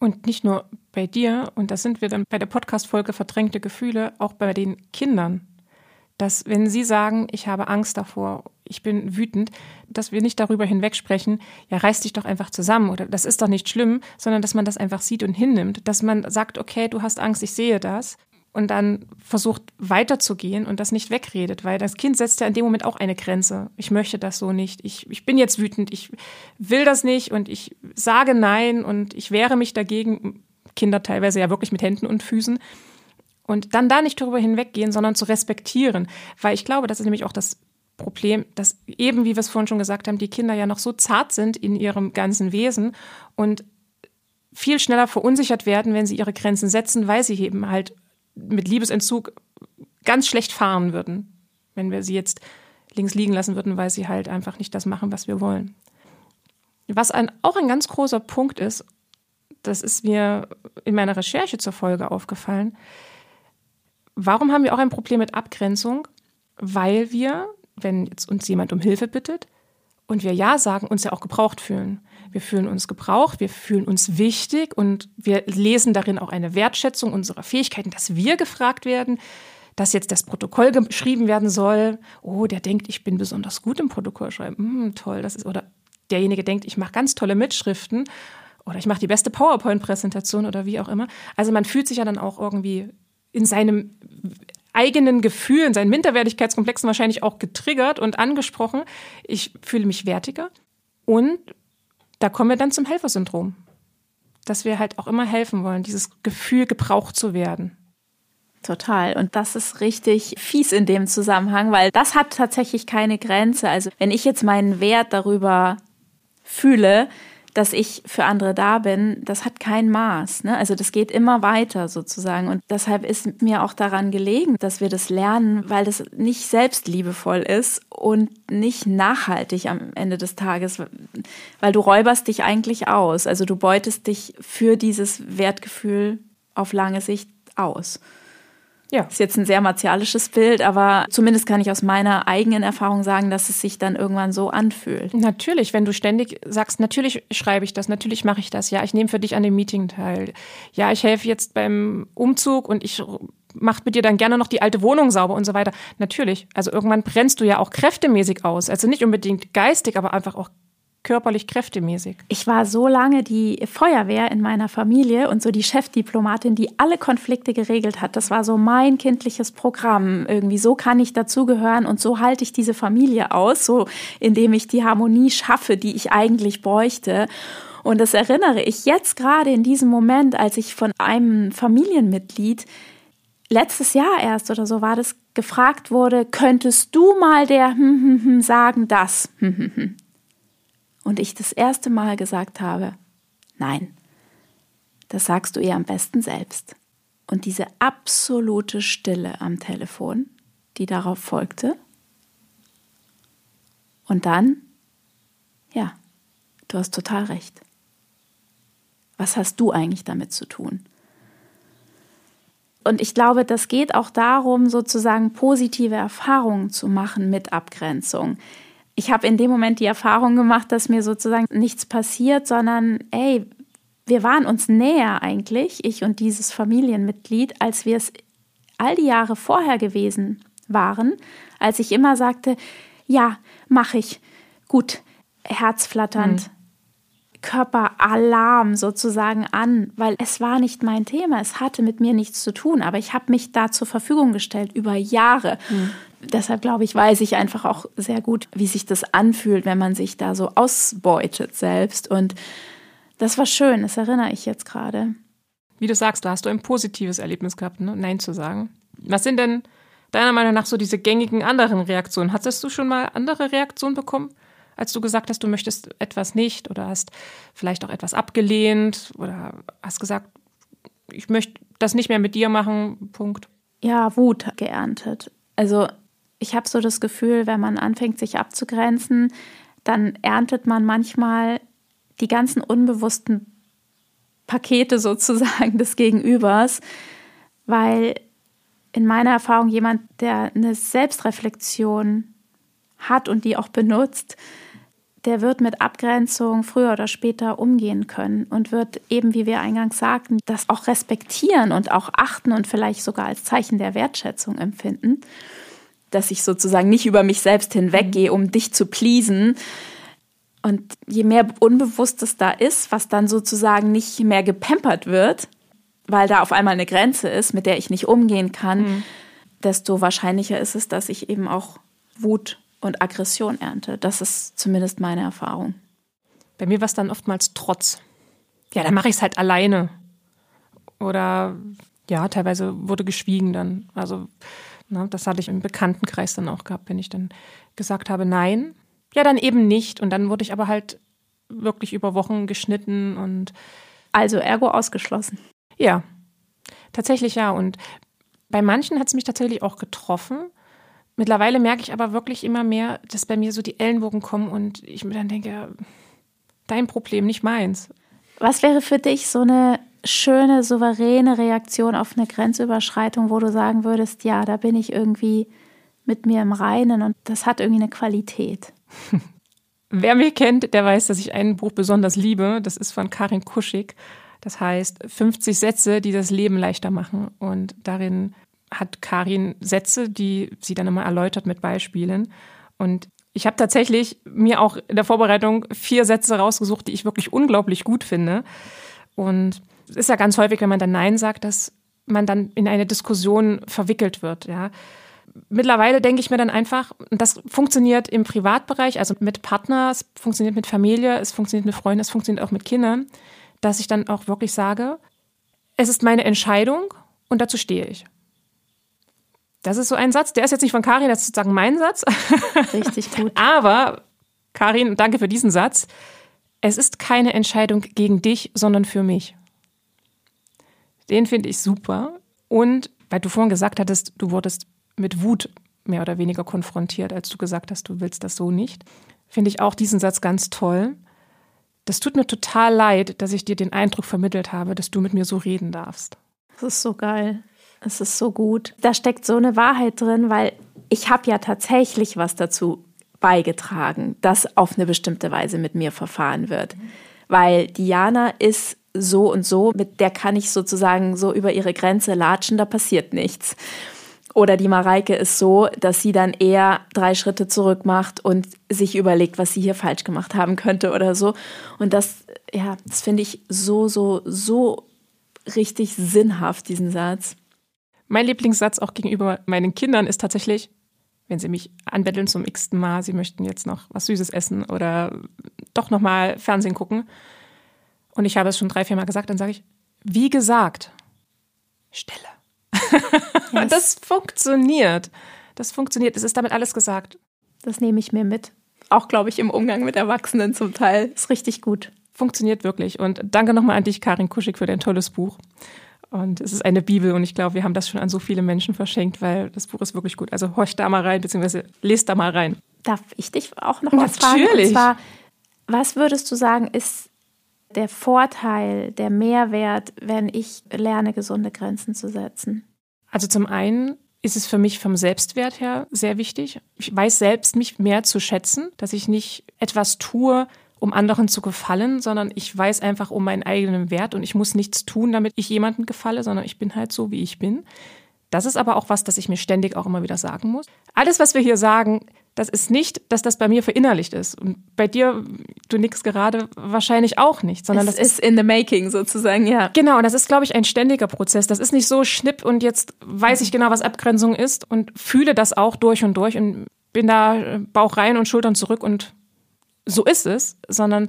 Und nicht nur bei dir, und da sind wir dann bei der Podcast-Folge Verdrängte Gefühle, auch bei den Kindern. Dass, wenn sie sagen, ich habe Angst davor, ich bin wütend, dass wir nicht darüber hinwegsprechen, ja, reiß dich doch einfach zusammen oder das ist doch nicht schlimm, sondern dass man das einfach sieht und hinnimmt. Dass man sagt, okay, du hast Angst, ich sehe das und dann versucht weiterzugehen und das nicht wegredet, weil das Kind setzt ja in dem Moment auch eine Grenze. Ich möchte das so nicht. Ich, ich bin jetzt wütend. Ich will das nicht und ich sage nein und ich wehre mich dagegen. Kinder teilweise ja wirklich mit Händen und Füßen. Und dann da nicht darüber hinweggehen, sondern zu respektieren. Weil ich glaube, das ist nämlich auch das Problem, dass eben, wie wir es vorhin schon gesagt haben, die Kinder ja noch so zart sind in ihrem ganzen Wesen und viel schneller verunsichert werden, wenn sie ihre Grenzen setzen, weil sie eben halt mit Liebesentzug ganz schlecht fahren würden, wenn wir sie jetzt links liegen lassen würden, weil sie halt einfach nicht das machen, was wir wollen. Was ein, auch ein ganz großer Punkt ist, das ist mir in meiner Recherche zur Folge aufgefallen. Warum haben wir auch ein Problem mit Abgrenzung? Weil wir, wenn jetzt uns jemand um Hilfe bittet und wir Ja sagen, uns ja auch gebraucht fühlen. Wir fühlen uns gebraucht, wir fühlen uns wichtig und wir lesen darin auch eine Wertschätzung unserer Fähigkeiten, dass wir gefragt werden, dass jetzt das Protokoll geschrieben werden soll. Oh, der denkt, ich bin besonders gut im Protokoll schreiben. Hm, toll, das ist oder derjenige denkt, ich mache ganz tolle Mitschriften oder ich mache die beste PowerPoint-Präsentation oder wie auch immer. Also man fühlt sich ja dann auch irgendwie in seinem eigenen Gefühl, in seinen Minderwertigkeitskomplexen wahrscheinlich auch getriggert und angesprochen. Ich fühle mich wertiger und da kommen wir dann zum Helfersyndrom. Dass wir halt auch immer helfen wollen, dieses Gefühl, gebraucht zu werden. Total. Und das ist richtig fies in dem Zusammenhang, weil das hat tatsächlich keine Grenze. Also wenn ich jetzt meinen Wert darüber fühle, dass ich für andere da bin, das hat kein Maß. Ne? Also das geht immer weiter sozusagen. Und deshalb ist mir auch daran gelegen, dass wir das lernen, weil das nicht selbstliebevoll ist und nicht nachhaltig am Ende des Tages, weil du räuberst dich eigentlich aus. Also du beutest dich für dieses Wertgefühl auf lange Sicht aus. Ja. Ist jetzt ein sehr martialisches Bild, aber zumindest kann ich aus meiner eigenen Erfahrung sagen, dass es sich dann irgendwann so anfühlt. Natürlich, wenn du ständig sagst, natürlich schreibe ich das, natürlich mache ich das, ja, ich nehme für dich an dem Meeting teil. Ja, ich helfe jetzt beim Umzug und ich mache mit dir dann gerne noch die alte Wohnung sauber und so weiter. Natürlich, also irgendwann brennst du ja auch kräftemäßig aus, also nicht unbedingt geistig, aber einfach auch körperlich kräftemäßig? Ich war so lange die Feuerwehr in meiner Familie und so die Chefdiplomatin, die alle Konflikte geregelt hat. Das war so mein kindliches Programm. Irgendwie so kann ich dazugehören und so halte ich diese Familie aus, so indem ich die Harmonie schaffe, die ich eigentlich bräuchte. Und das erinnere ich jetzt gerade in diesem Moment, als ich von einem Familienmitglied letztes Jahr erst oder so war das gefragt wurde, könntest du mal der hm, hm, hm, sagen das? Hm, hm, hm und ich das erste Mal gesagt habe, nein, das sagst du ihr am besten selbst. Und diese absolute Stille am Telefon, die darauf folgte. Und dann, ja, du hast total recht. Was hast du eigentlich damit zu tun? Und ich glaube, das geht auch darum, sozusagen positive Erfahrungen zu machen mit Abgrenzung ich habe in dem Moment die Erfahrung gemacht, dass mir sozusagen nichts passiert, sondern ey, wir waren uns näher eigentlich, ich und dieses Familienmitglied, als wir es all die Jahre vorher gewesen waren, als ich immer sagte, ja, mache ich, gut, herzflatternd, mhm. Körperalarm sozusagen an, weil es war nicht mein Thema, es hatte mit mir nichts zu tun, aber ich habe mich da zur Verfügung gestellt über Jahre. Mhm deshalb glaube ich, weiß ich einfach auch sehr gut, wie sich das anfühlt, wenn man sich da so ausbeutet selbst. Und das war schön, das erinnere ich jetzt gerade. Wie du sagst, da hast du ein positives Erlebnis gehabt, ne? Nein zu sagen. Was sind denn deiner Meinung nach so diese gängigen anderen Reaktionen? Hattest du schon mal andere Reaktionen bekommen, als du gesagt hast, du möchtest etwas nicht oder hast vielleicht auch etwas abgelehnt oder hast gesagt, ich möchte das nicht mehr mit dir machen, Punkt? Ja, Wut geerntet. Also ich habe so das Gefühl, wenn man anfängt, sich abzugrenzen, dann erntet man manchmal die ganzen unbewussten Pakete sozusagen des Gegenübers, weil in meiner Erfahrung jemand, der eine Selbstreflexion hat und die auch benutzt, der wird mit Abgrenzung früher oder später umgehen können und wird eben, wie wir eingangs sagten, das auch respektieren und auch achten und vielleicht sogar als Zeichen der Wertschätzung empfinden dass ich sozusagen nicht über mich selbst hinweggehe, um dich zu pleasen. Und je mehr Unbewusstes da ist, was dann sozusagen nicht mehr gepampert wird, weil da auf einmal eine Grenze ist, mit der ich nicht umgehen kann, mhm. desto wahrscheinlicher ist es, dass ich eben auch Wut und Aggression ernte. Das ist zumindest meine Erfahrung. Bei mir war es dann oftmals Trotz. Ja, dann mache ich es halt alleine. Oder ja, teilweise wurde geschwiegen dann. Also das hatte ich im Bekanntenkreis dann auch gehabt, wenn ich dann gesagt habe, nein, ja, dann eben nicht. Und dann wurde ich aber halt wirklich über Wochen geschnitten und. Also ergo ausgeschlossen. Ja, tatsächlich ja. Und bei manchen hat es mich tatsächlich auch getroffen. Mittlerweile merke ich aber wirklich immer mehr, dass bei mir so die Ellenbogen kommen und ich mir dann denke, dein Problem, nicht meins. Was wäre für dich so eine schöne, souveräne Reaktion auf eine Grenzüberschreitung, wo du sagen würdest, ja, da bin ich irgendwie mit mir im Reinen und das hat irgendwie eine Qualität. Wer mich kennt, der weiß, dass ich ein Buch besonders liebe. Das ist von Karin Kuschig. Das heißt 50 Sätze, die das Leben leichter machen. Und darin hat Karin Sätze, die sie dann immer erläutert mit Beispielen. Und ich habe tatsächlich mir auch in der Vorbereitung vier Sätze rausgesucht, die ich wirklich unglaublich gut finde. Und ist ja ganz häufig, wenn man dann Nein sagt, dass man dann in eine Diskussion verwickelt wird, ja. Mittlerweile denke ich mir dann einfach, das funktioniert im Privatbereich, also mit Partner, es funktioniert mit Familie, es funktioniert mit Freunden, es funktioniert auch mit Kindern, dass ich dann auch wirklich sage, es ist meine Entscheidung und dazu stehe ich. Das ist so ein Satz, der ist jetzt nicht von Karin, das ist sozusagen mein Satz. Richtig gut. Aber, Karin, danke für diesen Satz. Es ist keine Entscheidung gegen dich, sondern für mich. Den finde ich super. Und weil du vorhin gesagt hattest, du wurdest mit Wut mehr oder weniger konfrontiert, als du gesagt hast, du willst das so nicht, finde ich auch diesen Satz ganz toll. Das tut mir total leid, dass ich dir den Eindruck vermittelt habe, dass du mit mir so reden darfst. Das ist so geil. Es ist so gut. Da steckt so eine Wahrheit drin, weil ich habe ja tatsächlich was dazu beigetragen, dass auf eine bestimmte Weise mit mir verfahren wird. Weil Diana ist so und so, mit der kann ich sozusagen so über ihre Grenze latschen, da passiert nichts. Oder die Mareike ist so, dass sie dann eher drei Schritte zurück macht und sich überlegt, was sie hier falsch gemacht haben könnte oder so. Und das, ja, das finde ich so, so, so richtig sinnhaft, diesen Satz. Mein Lieblingssatz auch gegenüber meinen Kindern ist tatsächlich, wenn sie mich anbetteln zum x-ten Mal, sie möchten jetzt noch was Süßes essen oder doch noch mal Fernsehen gucken. Und ich habe es schon drei, vier Mal gesagt, dann sage ich, wie gesagt, Stille. Yes. das funktioniert. Das funktioniert. Es ist damit alles gesagt. Das nehme ich mir mit. Auch, glaube ich, im Umgang mit Erwachsenen zum Teil. Ist richtig gut. Funktioniert wirklich. Und danke nochmal an dich, Karin Kuschig, für dein tolles Buch. Und es ist eine Bibel und ich glaube, wir haben das schon an so viele Menschen verschenkt, weil das Buch ist wirklich gut. Also horcht da mal rein, beziehungsweise lest da mal rein. Darf ich dich auch noch was fragen? Natürlich. Und zwar, was würdest du sagen, ist der Vorteil, der Mehrwert, wenn ich lerne, gesunde Grenzen zu setzen? Also zum einen ist es für mich vom Selbstwert her sehr wichtig. Ich weiß selbst mich mehr zu schätzen, dass ich nicht etwas tue, um anderen zu gefallen, sondern ich weiß einfach um meinen eigenen Wert und ich muss nichts tun, damit ich jemandem gefalle, sondern ich bin halt so, wie ich bin. Das ist aber auch was, das ich mir ständig auch immer wieder sagen muss. Alles, was wir hier sagen, das ist nicht, dass das bei mir verinnerlicht ist. Und bei dir, du nix gerade, wahrscheinlich auch nicht, sondern es das ist in the making sozusagen, ja. Genau, und das ist, glaube ich, ein ständiger Prozess. Das ist nicht so schnipp und jetzt weiß ich genau, was Abgrenzung ist und fühle das auch durch und durch und bin da Bauch rein und Schultern zurück und so ist es, sondern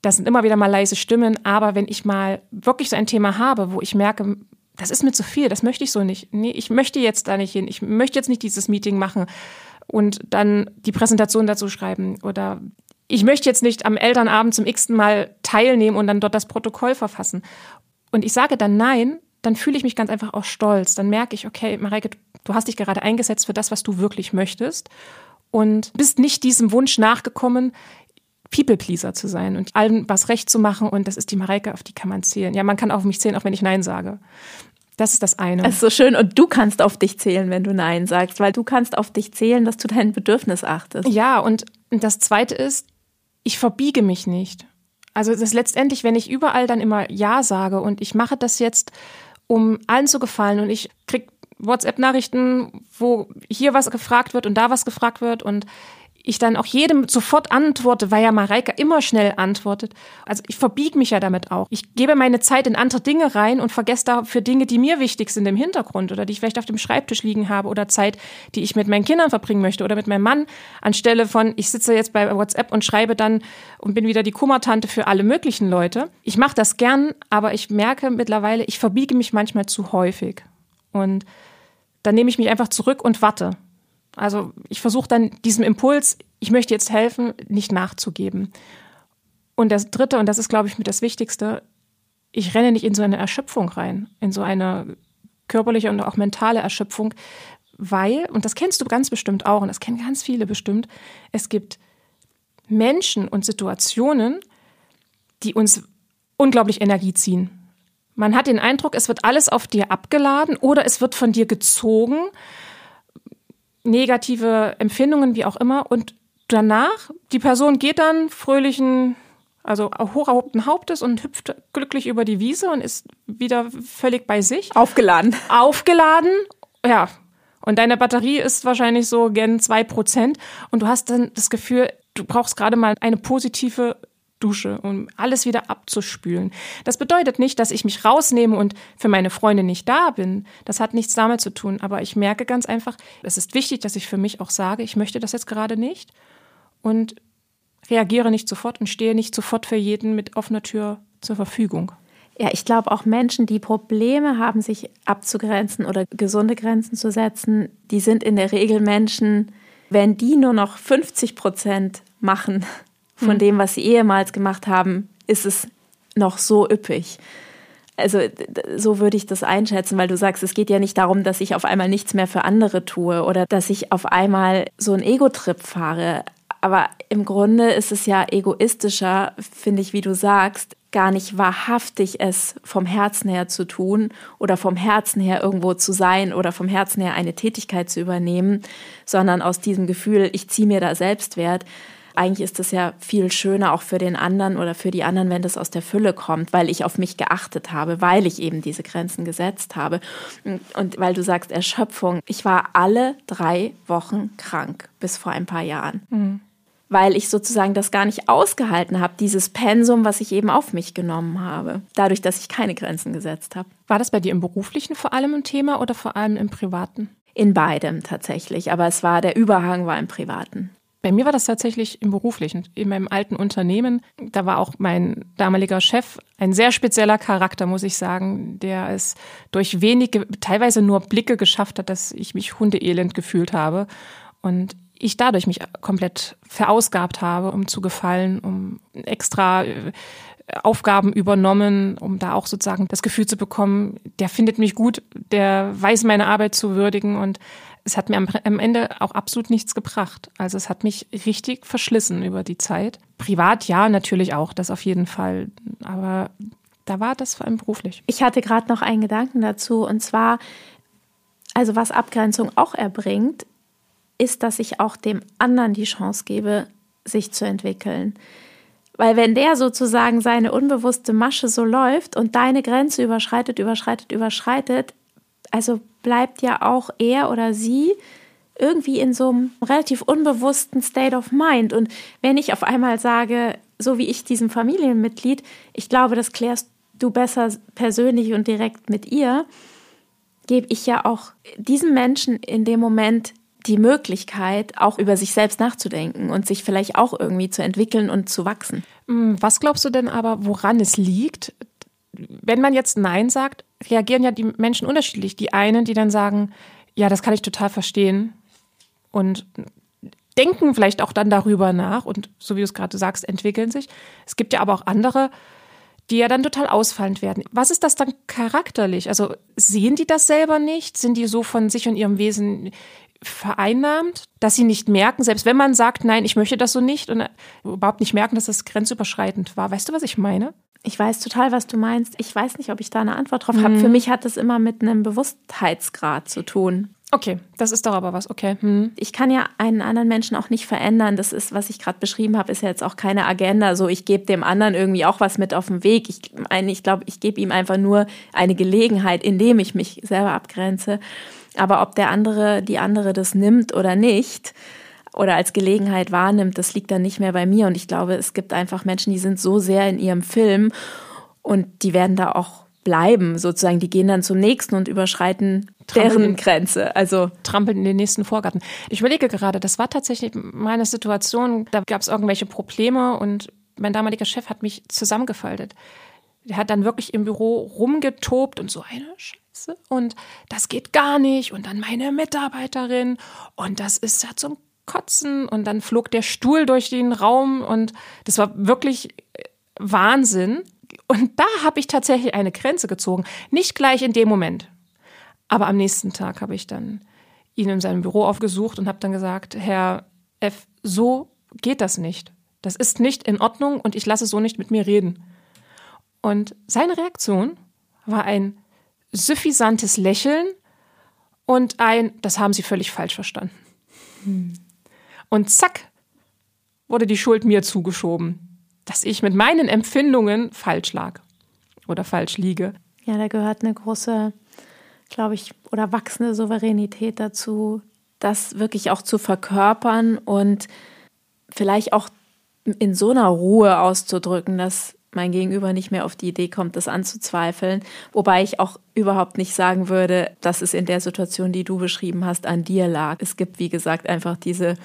das sind immer wieder mal leise Stimmen. Aber wenn ich mal wirklich so ein Thema habe, wo ich merke, das ist mir zu viel, das möchte ich so nicht. Nee, ich möchte jetzt da nicht hin. Ich möchte jetzt nicht dieses Meeting machen und dann die Präsentation dazu schreiben oder ich möchte jetzt nicht am Elternabend zum x-ten Mal teilnehmen und dann dort das Protokoll verfassen. Und ich sage dann nein, dann fühle ich mich ganz einfach auch stolz. Dann merke ich, okay, Mareike, du hast dich gerade eingesetzt für das, was du wirklich möchtest und bist nicht diesem Wunsch nachgekommen, People-Pleaser zu sein und allen was recht zu machen. Und das ist die Mareike, auf die kann man zählen. Ja, man kann auf mich zählen, auch wenn ich Nein sage. Das ist das eine. Das ist so schön. Und du kannst auf dich zählen, wenn du Nein sagst, weil du kannst auf dich zählen, dass du dein Bedürfnis achtest. Ja, und das zweite ist, ich verbiege mich nicht. Also das ist letztendlich, wenn ich überall dann immer Ja sage und ich mache das jetzt, um allen zu gefallen und ich krieg WhatsApp-Nachrichten, wo hier was gefragt wird und da was gefragt wird und ich dann auch jedem sofort antworte, weil ja Mareike immer schnell antwortet. Also ich verbiege mich ja damit auch. Ich gebe meine Zeit in andere Dinge rein und vergesse dafür Dinge, die mir wichtig sind im Hintergrund oder die ich vielleicht auf dem Schreibtisch liegen habe oder Zeit, die ich mit meinen Kindern verbringen möchte oder mit meinem Mann, anstelle von, ich sitze jetzt bei WhatsApp und schreibe dann und bin wieder die Kummertante für alle möglichen Leute. Ich mache das gern, aber ich merke mittlerweile, ich verbiege mich manchmal zu häufig. Und dann nehme ich mich einfach zurück und warte. Also ich versuche dann diesem Impuls, ich möchte jetzt helfen, nicht nachzugeben. Und das Dritte, und das ist, glaube ich, mit das Wichtigste, ich renne nicht in so eine Erschöpfung rein, in so eine körperliche und auch mentale Erschöpfung, weil, und das kennst du ganz bestimmt auch, und das kennen ganz viele bestimmt, es gibt Menschen und Situationen, die uns unglaublich Energie ziehen. Man hat den Eindruck, es wird alles auf dir abgeladen oder es wird von dir gezogen negative Empfindungen, wie auch immer. Und danach, die Person geht dann fröhlichen, also hoch erhobten Hauptes und hüpft glücklich über die Wiese und ist wieder völlig bei sich. Aufgeladen. Aufgeladen, ja. Und deine Batterie ist wahrscheinlich so gen zwei Prozent und du hast dann das Gefühl, du brauchst gerade mal eine positive Dusche, um alles wieder abzuspülen. Das bedeutet nicht, dass ich mich rausnehme und für meine Freunde nicht da bin. Das hat nichts damit zu tun. Aber ich merke ganz einfach, es ist wichtig, dass ich für mich auch sage, ich möchte das jetzt gerade nicht und reagiere nicht sofort und stehe nicht sofort für jeden mit offener Tür zur Verfügung. Ja, ich glaube auch Menschen, die Probleme haben, sich abzugrenzen oder gesunde Grenzen zu setzen, die sind in der Regel Menschen, wenn die nur noch 50 Prozent machen, von mhm. dem, was sie ehemals gemacht haben, ist es noch so üppig. Also so würde ich das einschätzen, weil du sagst, es geht ja nicht darum, dass ich auf einmal nichts mehr für andere tue oder dass ich auf einmal so einen Ego-Trip fahre. Aber im Grunde ist es ja egoistischer, finde ich, wie du sagst, gar nicht wahrhaftig es vom Herzen her zu tun oder vom Herzen her irgendwo zu sein oder vom Herzen her eine Tätigkeit zu übernehmen, sondern aus diesem Gefühl, ich ziehe mir da Selbstwert, eigentlich ist es ja viel schöner auch für den anderen oder für die anderen, wenn das aus der Fülle kommt, weil ich auf mich geachtet habe, weil ich eben diese Grenzen gesetzt habe. Und weil du sagst Erschöpfung, ich war alle drei Wochen krank bis vor ein paar Jahren. Mhm weil ich sozusagen das gar nicht ausgehalten habe, dieses Pensum, was ich eben auf mich genommen habe, dadurch, dass ich keine Grenzen gesetzt habe. War das bei dir im beruflichen vor allem ein Thema oder vor allem im privaten? In beidem tatsächlich, aber es war der Überhang war im privaten. Bei mir war das tatsächlich im beruflichen. In meinem alten Unternehmen, da war auch mein damaliger Chef ein sehr spezieller Charakter, muss ich sagen, der es durch wenige, teilweise nur Blicke geschafft hat, dass ich mich hundeelend gefühlt habe. Und ich dadurch mich komplett verausgabt habe, um zu gefallen, um extra äh, Aufgaben übernommen, um da auch sozusagen das Gefühl zu bekommen, der findet mich gut, der weiß meine Arbeit zu würdigen und es hat mir am, am, Ende auch absolut nichts gebracht. Also es hat mich richtig verschlissen über die Zeit. Privat ja, natürlich auch, das auf jeden Fall. Aber da war das vor allem beruflich. Ich hatte gerade noch einen Gedanken dazu und zwar, also was Abgrenzung auch erbringt, ist, dass ich auch dem anderen die Chance gebe, sich zu entwickeln. Weil wenn der sozusagen seine unbewusste Masche so läuft und deine Grenze überschreitet, überschreitet, überschreitet, also bleibt ja auch er oder sie irgendwie in so einem relativ unbewussten State of Mind. Und wenn ich auf einmal sage, so wie ich diesem Familienmitglied, ich glaube, das klärst du besser persönlich und direkt mit ihr, gebe ich ja auch diesem Menschen in dem Moment die Möglichkeit, auch über sich selbst nachzudenken und sich vielleicht auch irgendwie zu entwickeln und zu wachsen. Mm, was glaubst du denn aber, woran es liegt? Wenn man jetzt Nein sagt, reagieren ja die Menschen unterschiedlich. Die einen, die dann sagen, ja, das kann ich total verstehen und denken vielleicht auch dann darüber nach und so wie du es gerade sagst, entwickeln sich. Es gibt ja aber auch andere, die ja dann total ausfallend werden. Was ist das dann charakterlich? Also sehen die das selber nicht? Sind die so von sich und ihrem Wesen vereinnahmt, dass sie nicht merken, selbst wenn man sagt, nein, ich möchte das so nicht und überhaupt nicht merken, dass das grenzüberschreitend war. Weißt du, was ich meine? Ich weiß total, was du meinst. Ich weiß nicht, ob ich da eine Antwort drauf mhm. habe. Für mich hat das immer mit einem Bewusstheitsgrad zu tun. Okay, das ist doch aber was, okay. Hm. Ich kann ja einen anderen Menschen auch nicht verändern. Das ist, was ich gerade beschrieben habe, ist ja jetzt auch keine Agenda. So, ich gebe dem anderen irgendwie auch was mit auf den Weg. Ich meine, ich glaube, ich gebe ihm einfach nur eine Gelegenheit, indem ich mich selber abgrenze. Aber ob der andere, die andere das nimmt oder nicht, oder als Gelegenheit wahrnimmt, das liegt dann nicht mehr bei mir. Und ich glaube, es gibt einfach Menschen, die sind so sehr in ihrem Film und die werden da auch bleiben, sozusagen. Die gehen dann zum nächsten und überschreiten trampeln, deren Grenze. Also trampeln in den nächsten Vorgarten. Ich überlege gerade, das war tatsächlich meine Situation. Da gab es irgendwelche Probleme und mein damaliger Chef hat mich zusammengefaltet. Der hat dann wirklich im Büro rumgetobt und so eine Scheiße. Und das geht gar nicht. Und dann meine Mitarbeiterin. Und das ist ja zum Kotzen. Und dann flog der Stuhl durch den Raum. Und das war wirklich äh, Wahnsinn. Und da habe ich tatsächlich eine Grenze gezogen. Nicht gleich in dem Moment. Aber am nächsten Tag habe ich dann ihn in seinem Büro aufgesucht und habe dann gesagt, Herr F., so geht das nicht. Das ist nicht in Ordnung und ich lasse so nicht mit mir reden. Und seine Reaktion war ein suffisantes Lächeln und ein, das haben Sie völlig falsch verstanden. Hm. Und zack, wurde die Schuld mir zugeschoben dass ich mit meinen Empfindungen falsch lag oder falsch liege. Ja, da gehört eine große, glaube ich, oder wachsende Souveränität dazu, das wirklich auch zu verkörpern und vielleicht auch in so einer Ruhe auszudrücken, dass mein Gegenüber nicht mehr auf die Idee kommt, das anzuzweifeln. Wobei ich auch überhaupt nicht sagen würde, dass es in der Situation, die du beschrieben hast, an dir lag. Es gibt, wie gesagt, einfach diese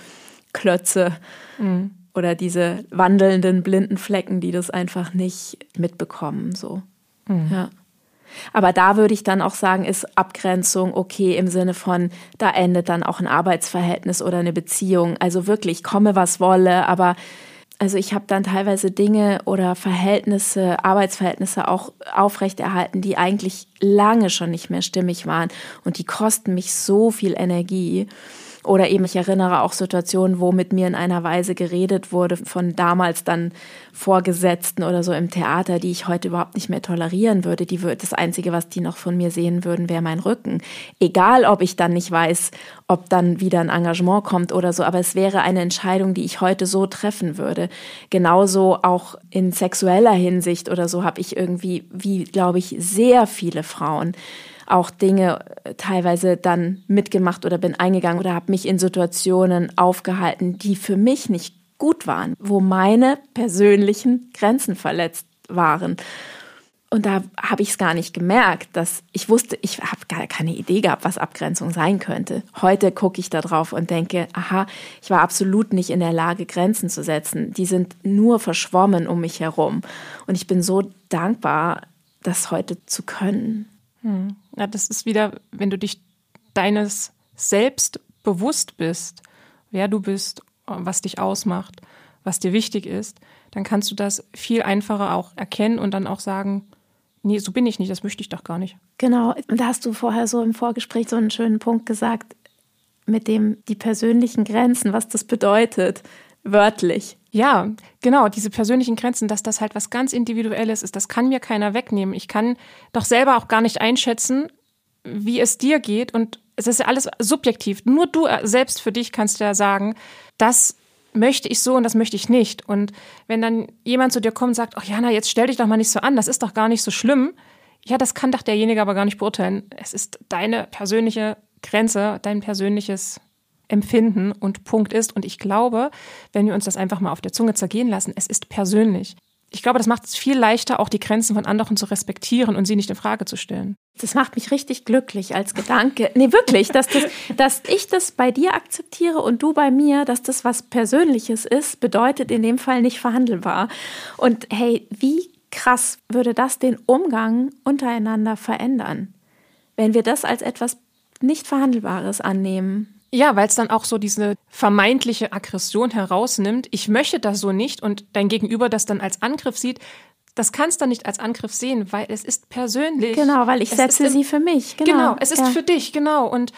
Klötze, mhm oder diese wandelnden blinden Flecken, die das einfach nicht mitbekommen. So. Mhm. Ja. Aber da würde ich dann auch sagen, ist Abgrenzung okay im Sinne von, da endet dann auch ein Arbeitsverhältnis oder eine Beziehung. Also wirklich, komme was wolle, aber also ich habe dann teilweise Dinge oder Verhältnisse, Arbeitsverhältnisse auch aufrechterhalten, die eigentlich lange schon nicht mehr stimmig waren und die kosten mich so viel Energie. Oder eben, ich erinnere auch Situationen, wo mit mir in einer Weise geredet wurde von damals dann Vorgesetzten oder so im Theater, die ich heute überhaupt nicht mehr tolerieren würde. Die das Einzige, was die noch von mir sehen würden, wäre mein Rücken. Egal, ob ich dann nicht weiß, ob dann wieder ein Engagement kommt oder so, aber es wäre eine Entscheidung, die ich heute so treffen würde. Genauso auch in sexueller Hinsicht oder so habe ich irgendwie, wie glaube ich, sehr viele Frauen auch Dinge äh, teilweise dann mitgemacht oder bin eingegangen oder habe mich in Situationen aufgehalten, die für mich nicht gut waren, wo meine persönlichen Grenzen verletzt waren. Und da habe ich es gar nicht gemerkt, dass ich wusste, ich habe gar keine Idee gehabt, was Abgrenzung sein könnte. Heute gucke ich da drauf und denke, aha, ich war absolut nicht in der Lage, Grenzen zu setzen. Die sind nur verschwommen um mich herum. Und ich bin so dankbar, das heute zu können. Hm. Ja, das ist wieder, wenn du dich deines Selbst bewusst bist, wer du bist, was dich ausmacht, was dir wichtig ist, dann kannst du das viel einfacher auch erkennen und dann auch sagen, nee, so bin ich nicht, das möchte ich doch gar nicht. Genau, und da hast du vorher so im Vorgespräch so einen schönen Punkt gesagt, mit dem die persönlichen Grenzen, was das bedeutet, wörtlich. Ja, genau, diese persönlichen Grenzen, dass das halt was ganz Individuelles ist, das kann mir keiner wegnehmen. Ich kann doch selber auch gar nicht einschätzen, wie es dir geht und es ist ja alles subjektiv. Nur du selbst für dich kannst ja sagen, das möchte ich so und das möchte ich nicht. Und wenn dann jemand zu dir kommt und sagt, ach Jana, jetzt stell dich doch mal nicht so an, das ist doch gar nicht so schlimm. Ja, das kann doch derjenige aber gar nicht beurteilen. Es ist deine persönliche Grenze, dein persönliches Empfinden und Punkt ist. Und ich glaube, wenn wir uns das einfach mal auf der Zunge zergehen lassen, es ist persönlich. Ich glaube, das macht es viel leichter, auch die Grenzen von anderen zu respektieren und sie nicht in Frage zu stellen. Das macht mich richtig glücklich als Gedanke. Nee, wirklich, dass, das, dass ich das bei dir akzeptiere und du bei mir, dass das was Persönliches ist, bedeutet in dem Fall nicht verhandelbar. Und hey, wie krass würde das den Umgang untereinander verändern, wenn wir das als etwas nicht Verhandelbares annehmen? Ja, weil es dann auch so diese vermeintliche Aggression herausnimmt. Ich möchte das so nicht und dein Gegenüber das dann als Angriff sieht. Das kannst du nicht als Angriff sehen, weil es ist persönlich. Genau, weil ich es setze sie für mich. Genau, genau es ist ja. für dich, genau. Und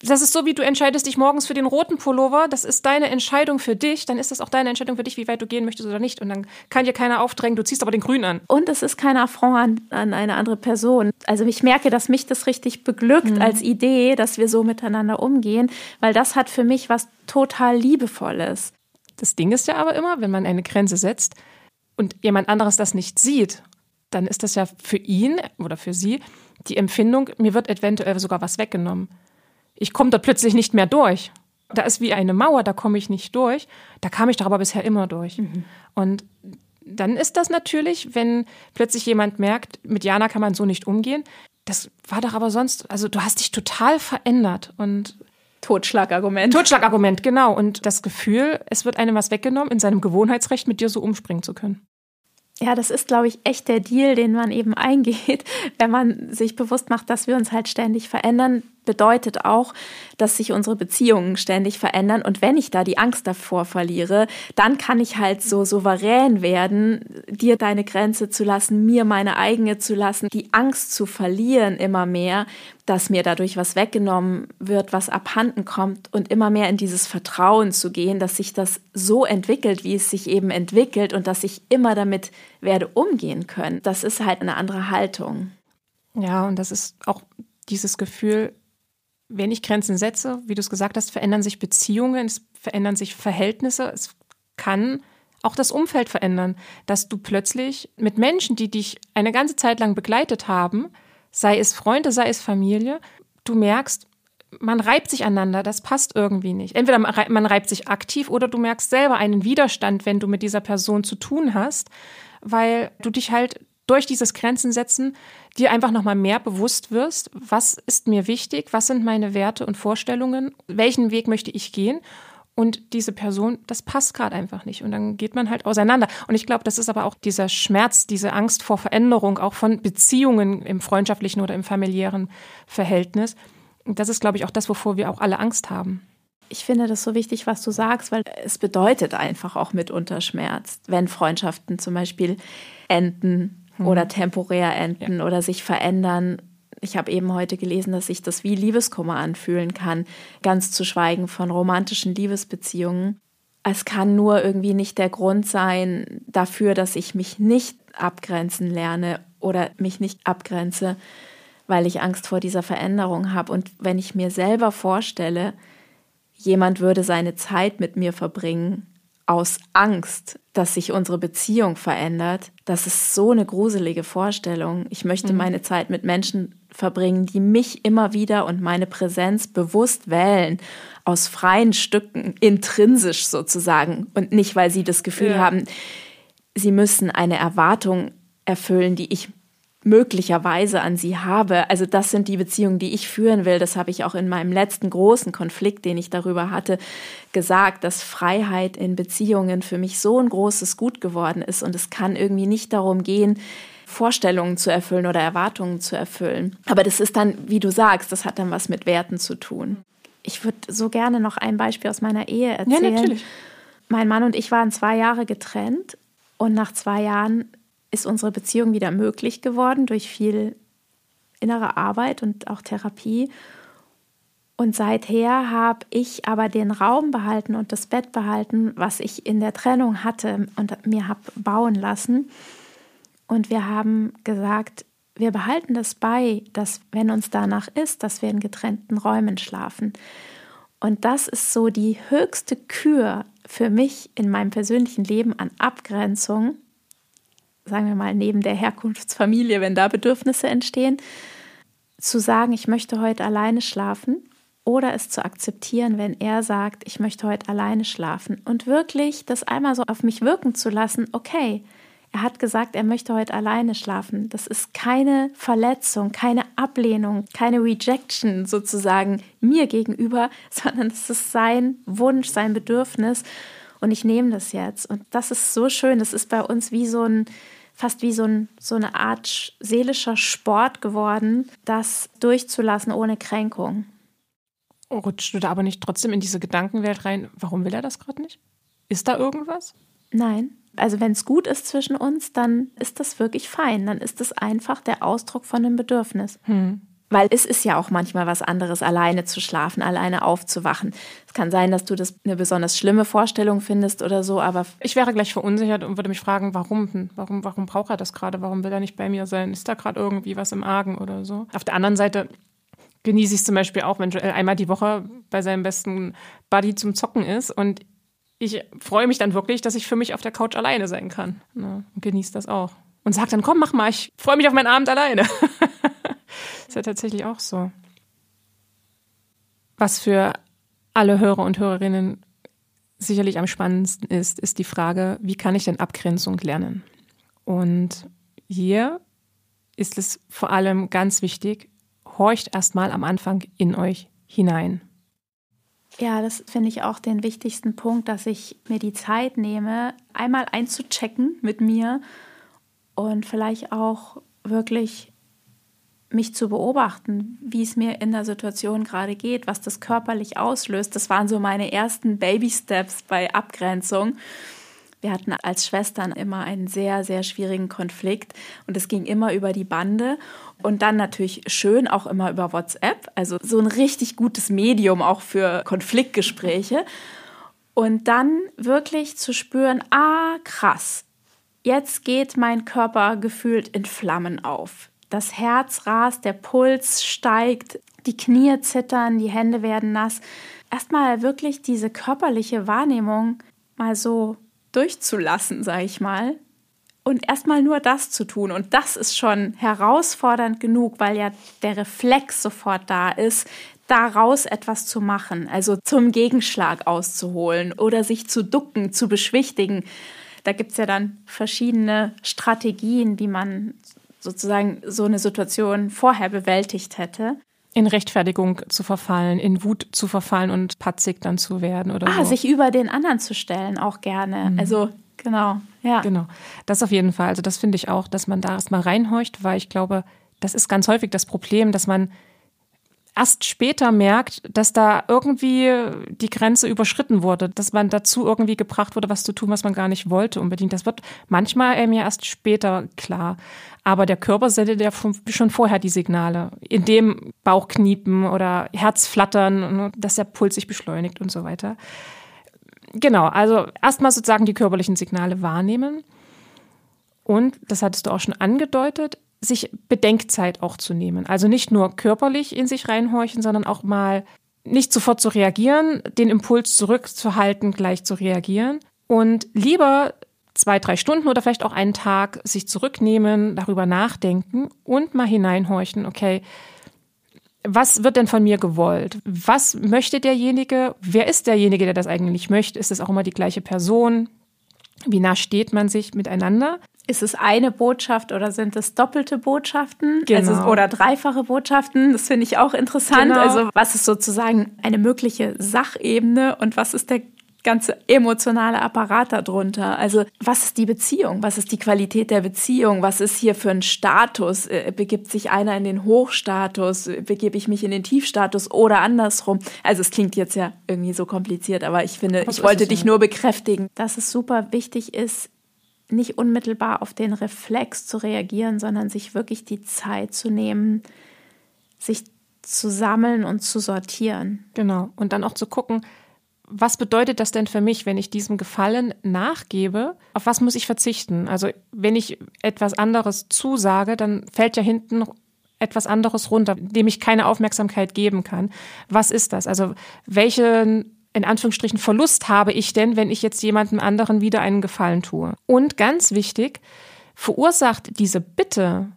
das ist so, wie du entscheidest dich morgens für den roten Pullover. Das ist deine Entscheidung für dich. Dann ist das auch deine Entscheidung für dich, wie weit du gehen möchtest oder nicht. Und dann kann dir keiner aufdrängen, du ziehst aber den Grün an. Und es ist kein Affront an, an eine andere Person. Also ich merke, dass mich das richtig beglückt mhm. als Idee, dass wir so miteinander umgehen, weil das hat für mich was total Liebevolles. Das Ding ist ja aber immer, wenn man eine Grenze setzt und jemand anderes das nicht sieht, dann ist das ja für ihn oder für sie die Empfindung, mir wird eventuell sogar was weggenommen ich komme da plötzlich nicht mehr durch. Da ist wie eine Mauer, da komme ich nicht durch. Da kam ich doch aber bisher immer durch. Mhm. Und dann ist das natürlich, wenn plötzlich jemand merkt, mit Jana kann man so nicht umgehen. Das war doch aber sonst, also du hast dich total verändert und Totschlagargument. Totschlagargument, genau. Und das Gefühl, es wird einem was weggenommen, in seinem Gewohnheitsrecht mit dir so umspringen zu können. Ja, das ist, glaube ich, echt der Deal, den man eben eingeht, wenn man sich bewusst macht, dass wir uns halt ständig verändern, bedeutet auch, dass sich unsere Beziehungen ständig verändern. Und wenn ich da die Angst davor verliere, dann kann ich halt so souverän werden, dir deine Grenze zu lassen, mir meine eigene zu lassen, die Angst zu verlieren immer mehr, dass mir dadurch was weggenommen wird, was abhanden kommt und immer mehr in dieses Vertrauen zu gehen, dass sich das so entwickelt, wie es sich eben entwickelt und dass ich immer damit werde umgehen können. Das ist halt eine andere Haltung. Ja, und das ist auch dieses Gefühl, wenn ich Grenzen setze, wie du es gesagt hast, verändern sich Beziehungen, es verändern sich Verhältnisse, es kann auch das Umfeld verändern, dass du plötzlich mit Menschen, die dich eine ganze Zeit lang begleitet haben, sei es Freunde, sei es Familie, du merkst, man reibt sich aneinander, das passt irgendwie nicht. Entweder man reibt sich aktiv oder du merkst selber einen Widerstand, wenn du mit dieser Person zu tun hast, weil du dich halt durch dieses Grenzen setzen dir einfach nochmal mehr bewusst wirst, was ist mir wichtig, was sind meine Werte und Vorstellungen, welchen Weg möchte ich gehen. Und diese Person, das passt gerade einfach nicht. Und dann geht man halt auseinander. Und ich glaube, das ist aber auch dieser Schmerz, diese Angst vor Veränderung, auch von Beziehungen im freundschaftlichen oder im familiären Verhältnis. Das ist, glaube ich, auch das, wovor wir auch alle Angst haben. Ich finde das so wichtig, was du sagst, weil es bedeutet einfach auch mitunter Schmerz, wenn Freundschaften zum Beispiel enden hm. oder temporär enden ja. oder sich verändern. Ich habe eben heute gelesen, dass sich das wie Liebeskummer anfühlen kann, ganz zu schweigen von romantischen Liebesbeziehungen. Es kann nur irgendwie nicht der Grund sein dafür, dass ich mich nicht abgrenzen lerne oder mich nicht abgrenze, weil ich Angst vor dieser Veränderung habe. Und wenn ich mir selber vorstelle, jemand würde seine Zeit mit mir verbringen aus Angst, dass sich unsere Beziehung verändert, das ist so eine gruselige Vorstellung. Ich möchte mhm. meine Zeit mit Menschen verbringen, die mich immer wieder und meine Präsenz bewusst wählen, aus freien Stücken, intrinsisch sozusagen, und nicht, weil sie das Gefühl ja. haben, sie müssen eine Erwartung erfüllen, die ich möglicherweise an sie habe. Also das sind die Beziehungen, die ich führen will. Das habe ich auch in meinem letzten großen Konflikt, den ich darüber hatte, gesagt, dass Freiheit in Beziehungen für mich so ein großes Gut geworden ist. Und es kann irgendwie nicht darum gehen, Vorstellungen zu erfüllen oder Erwartungen zu erfüllen. Aber das ist dann, wie du sagst, das hat dann was mit Werten zu tun. Ich würde so gerne noch ein Beispiel aus meiner Ehe erzählen. Ja, natürlich. Mein Mann und ich waren zwei Jahre getrennt und nach zwei Jahren ist unsere Beziehung wieder möglich geworden durch viel innere Arbeit und auch Therapie. Und seither habe ich aber den Raum behalten und das Bett behalten, was ich in der Trennung hatte und mir habe bauen lassen. Und wir haben gesagt, wir behalten das bei, dass wenn uns danach ist, dass wir in getrennten Räumen schlafen. Und das ist so die höchste Kür für mich in meinem persönlichen Leben an Abgrenzung, sagen wir mal, neben der Herkunftsfamilie, wenn da Bedürfnisse entstehen, zu sagen, ich möchte heute alleine schlafen oder es zu akzeptieren, wenn er sagt, ich möchte heute alleine schlafen und wirklich das einmal so auf mich wirken zu lassen, okay, er hat gesagt, er möchte heute alleine schlafen. Das ist keine Verletzung, keine Ablehnung, keine Rejection sozusagen mir gegenüber, sondern es ist sein Wunsch, sein Bedürfnis und ich nehme das jetzt. Und das ist so schön. Das ist bei uns wie so ein, fast wie so, ein, so eine Art seelischer Sport geworden, das durchzulassen ohne Kränkung. Rutscht du da aber nicht trotzdem in diese Gedankenwelt rein? Warum will er das gerade nicht? Ist da irgendwas? Nein. Also wenn es gut ist zwischen uns, dann ist das wirklich fein. Dann ist es einfach der Ausdruck von einem Bedürfnis. Hm. Weil es ist ja auch manchmal was anderes, alleine zu schlafen, alleine aufzuwachen. Es kann sein, dass du das eine besonders schlimme Vorstellung findest oder so, aber. Ich wäre gleich verunsichert und würde mich fragen, warum? Warum, warum braucht er das gerade? Warum will er nicht bei mir sein? Ist da gerade irgendwie was im Argen oder so? Auf der anderen Seite genieße ich es zum Beispiel auch, wenn Joel einmal die Woche bei seinem besten Buddy zum Zocken ist und ich freue mich dann wirklich, dass ich für mich auf der Couch alleine sein kann. Ne? Und genieße das auch. Und sage dann, komm, mach mal, ich freue mich auf meinen Abend alleine. Ist ja tatsächlich auch so. Was für alle Hörer und Hörerinnen sicherlich am spannendsten ist, ist die Frage, wie kann ich denn Abgrenzung lernen? Und hier ist es vor allem ganz wichtig, horcht erstmal am Anfang in euch hinein. Ja, das finde ich auch den wichtigsten Punkt, dass ich mir die Zeit nehme, einmal einzuchecken mit mir und vielleicht auch wirklich mich zu beobachten, wie es mir in der Situation gerade geht, was das körperlich auslöst. Das waren so meine ersten Baby-Steps bei Abgrenzung. Wir hatten als Schwestern immer einen sehr, sehr schwierigen Konflikt und es ging immer über die Bande und dann natürlich schön auch immer über WhatsApp, also so ein richtig gutes Medium auch für Konfliktgespräche. Und dann wirklich zu spüren, ah, krass, jetzt geht mein Körper gefühlt in Flammen auf das Herz rast, der Puls steigt, die Knie zittern, die Hände werden nass. Erstmal wirklich diese körperliche Wahrnehmung mal so durchzulassen, sage ich mal. Und erstmal nur das zu tun. Und das ist schon herausfordernd genug, weil ja der Reflex sofort da ist, daraus etwas zu machen, also zum Gegenschlag auszuholen oder sich zu ducken, zu beschwichtigen. Da gibt es ja dann verschiedene Strategien, wie man sozusagen so eine Situation vorher bewältigt hätte. In Rechtfertigung zu verfallen, in Wut zu verfallen und patzig dann zu werden oder ah, so. sich über den anderen zu stellen, auch gerne. Mhm. Also genau, ja. Genau. Das auf jeden Fall. Also das finde ich auch, dass man da erstmal reinhorcht, weil ich glaube, das ist ganz häufig das Problem, dass man erst später merkt, dass da irgendwie die Grenze überschritten wurde, dass man dazu irgendwie gebracht wurde, was zu tun, was man gar nicht wollte unbedingt. Das wird manchmal mir erst später klar. Aber der Körper sendet ja schon vorher die Signale, indem Bauchkniepen oder Herzflattern, dass der Puls sich beschleunigt und so weiter. Genau, also erstmal sozusagen die körperlichen Signale wahrnehmen. Und, das hattest du auch schon angedeutet, sich Bedenkzeit auch zu nehmen. Also nicht nur körperlich in sich reinhorchen, sondern auch mal nicht sofort zu reagieren, den Impuls zurückzuhalten, gleich zu reagieren und lieber zwei, drei Stunden oder vielleicht auch einen Tag sich zurücknehmen, darüber nachdenken und mal hineinhorchen, okay, was wird denn von mir gewollt? Was möchte derjenige? Wer ist derjenige, der das eigentlich möchte? Ist es auch immer die gleiche Person? Wie nah steht man sich miteinander? Ist es eine Botschaft oder sind es doppelte Botschaften? Genau. Also, oder dreifache Botschaften? Das finde ich auch interessant. Genau. Also was ist sozusagen eine mögliche Sachebene und was ist der ganze emotionale Apparat darunter. Also was ist die Beziehung? Was ist die Qualität der Beziehung? Was ist hier für ein Status? Äh, begibt sich einer in den Hochstatus? Begebe ich mich in den Tiefstatus oder andersrum? Also es klingt jetzt ja irgendwie so kompliziert, aber ich finde, was ich wollte dich ja? nur bekräftigen, dass es super wichtig ist, nicht unmittelbar auf den Reflex zu reagieren, sondern sich wirklich die Zeit zu nehmen, sich zu sammeln und zu sortieren. Genau. Und dann auch zu gucken, was bedeutet das denn für mich, wenn ich diesem Gefallen nachgebe? Auf was muss ich verzichten? Also wenn ich etwas anderes zusage, dann fällt ja hinten etwas anderes runter, dem ich keine Aufmerksamkeit geben kann. Was ist das? Also welchen in Anführungsstrichen Verlust habe ich denn, wenn ich jetzt jemandem anderen wieder einen Gefallen tue? Und ganz wichtig, verursacht diese Bitte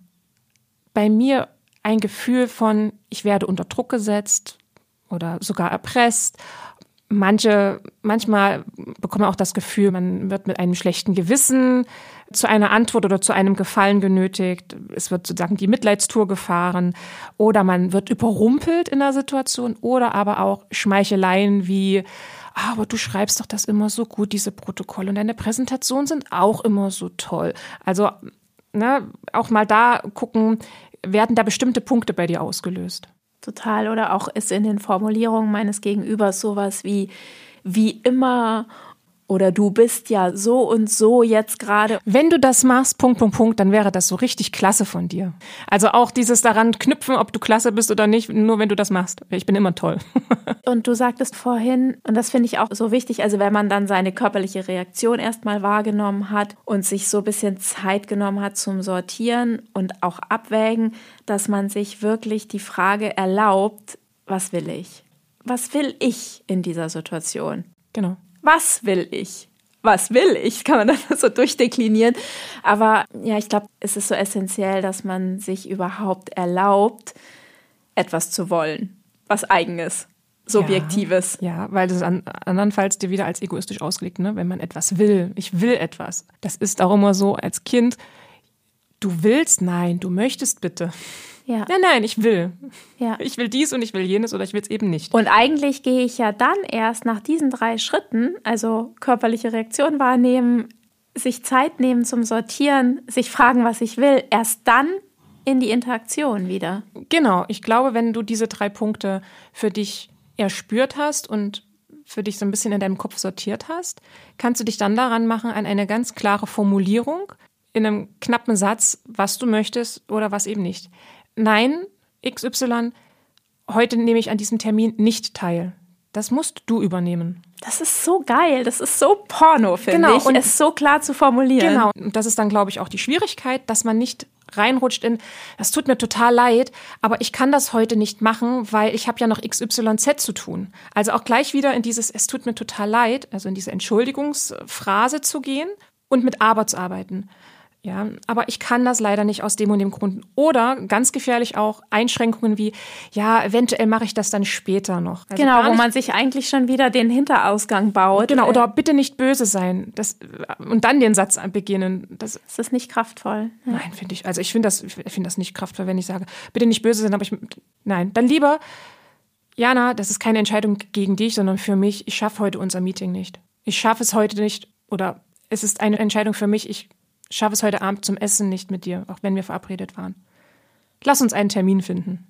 bei mir ein Gefühl von, ich werde unter Druck gesetzt oder sogar erpresst. Manche, manchmal bekommt man auch das Gefühl, man wird mit einem schlechten Gewissen zu einer Antwort oder zu einem Gefallen genötigt. Es wird sozusagen die Mitleidstour gefahren oder man wird überrumpelt in der Situation oder aber auch Schmeicheleien wie ah, aber du schreibst doch das immer so gut, diese Protokolle und deine Präsentationen sind auch immer so toll. Also ne, auch mal da gucken, werden da bestimmte Punkte bei dir ausgelöst. Total. Oder auch ist in den Formulierungen meines Gegenübers sowas wie wie immer oder du bist ja so und so jetzt gerade. Wenn du das machst, Punkt, Punkt, Punkt, dann wäre das so richtig klasse von dir. Also auch dieses daran knüpfen, ob du klasse bist oder nicht, nur wenn du das machst. Ich bin immer toll. und du sagtest vorhin, und das finde ich auch so wichtig, also wenn man dann seine körperliche Reaktion erstmal wahrgenommen hat und sich so ein bisschen Zeit genommen hat zum Sortieren und auch abwägen, dass man sich wirklich die Frage erlaubt, was will ich? Was will ich in dieser Situation? Genau was will ich? Was will ich? Kann man dann so durchdeklinieren. Aber ja, ich glaube, es ist so essentiell, dass man sich überhaupt erlaubt, etwas zu wollen. Was eigenes. Subjektives. Ja, ja, weil das an, andernfalls dir wieder als egoistisch ausgelegt, ne? wenn man etwas will. Ich will etwas. Das ist auch immer so als Kind. Du willst? Nein, du möchtest bitte. Ja. Nein, nein, ich will. Ja. Ich will dies und ich will jenes oder ich will es eben nicht. Und eigentlich gehe ich ja dann erst nach diesen drei Schritten, also körperliche Reaktion wahrnehmen, sich Zeit nehmen zum Sortieren, sich fragen, was ich will, erst dann in die Interaktion wieder. Genau, ich glaube, wenn du diese drei Punkte für dich erspürt hast und für dich so ein bisschen in deinem Kopf sortiert hast, kannst du dich dann daran machen an eine ganz klare Formulierung in einem knappen Satz, was du möchtest oder was eben nicht nein, XY, heute nehme ich an diesem Termin nicht teil. Das musst du übernehmen. Das ist so geil, das ist so Porno, finde genau. ich, und es so klar zu formulieren. Genau, und das ist dann, glaube ich, auch die Schwierigkeit, dass man nicht reinrutscht in, das tut mir total leid, aber ich kann das heute nicht machen, weil ich habe ja noch XYZ zu tun. Also auch gleich wieder in dieses, es tut mir total leid, also in diese Entschuldigungsphrase zu gehen und mit aber zu arbeiten. Ja, aber ich kann das leider nicht aus dem und dem Grund. Oder ganz gefährlich auch Einschränkungen wie, ja, eventuell mache ich das dann später noch. Also genau, wo man sich eigentlich schon wieder den Hinterausgang baut. Genau, oder bitte nicht böse sein. Das, und dann den Satz beginnen. Das, das ist nicht kraftvoll. Ja. Nein, finde ich. Also ich finde das, ich finde das nicht kraftvoll, wenn ich sage, bitte nicht böse sein, aber ich, nein, dann lieber, Jana, das ist keine Entscheidung gegen dich, sondern für mich. Ich schaffe heute unser Meeting nicht. Ich schaffe es heute nicht oder es ist eine Entscheidung für mich. Ich schaffe es heute Abend zum Essen nicht mit dir, auch wenn wir verabredet waren. Lass uns einen Termin finden.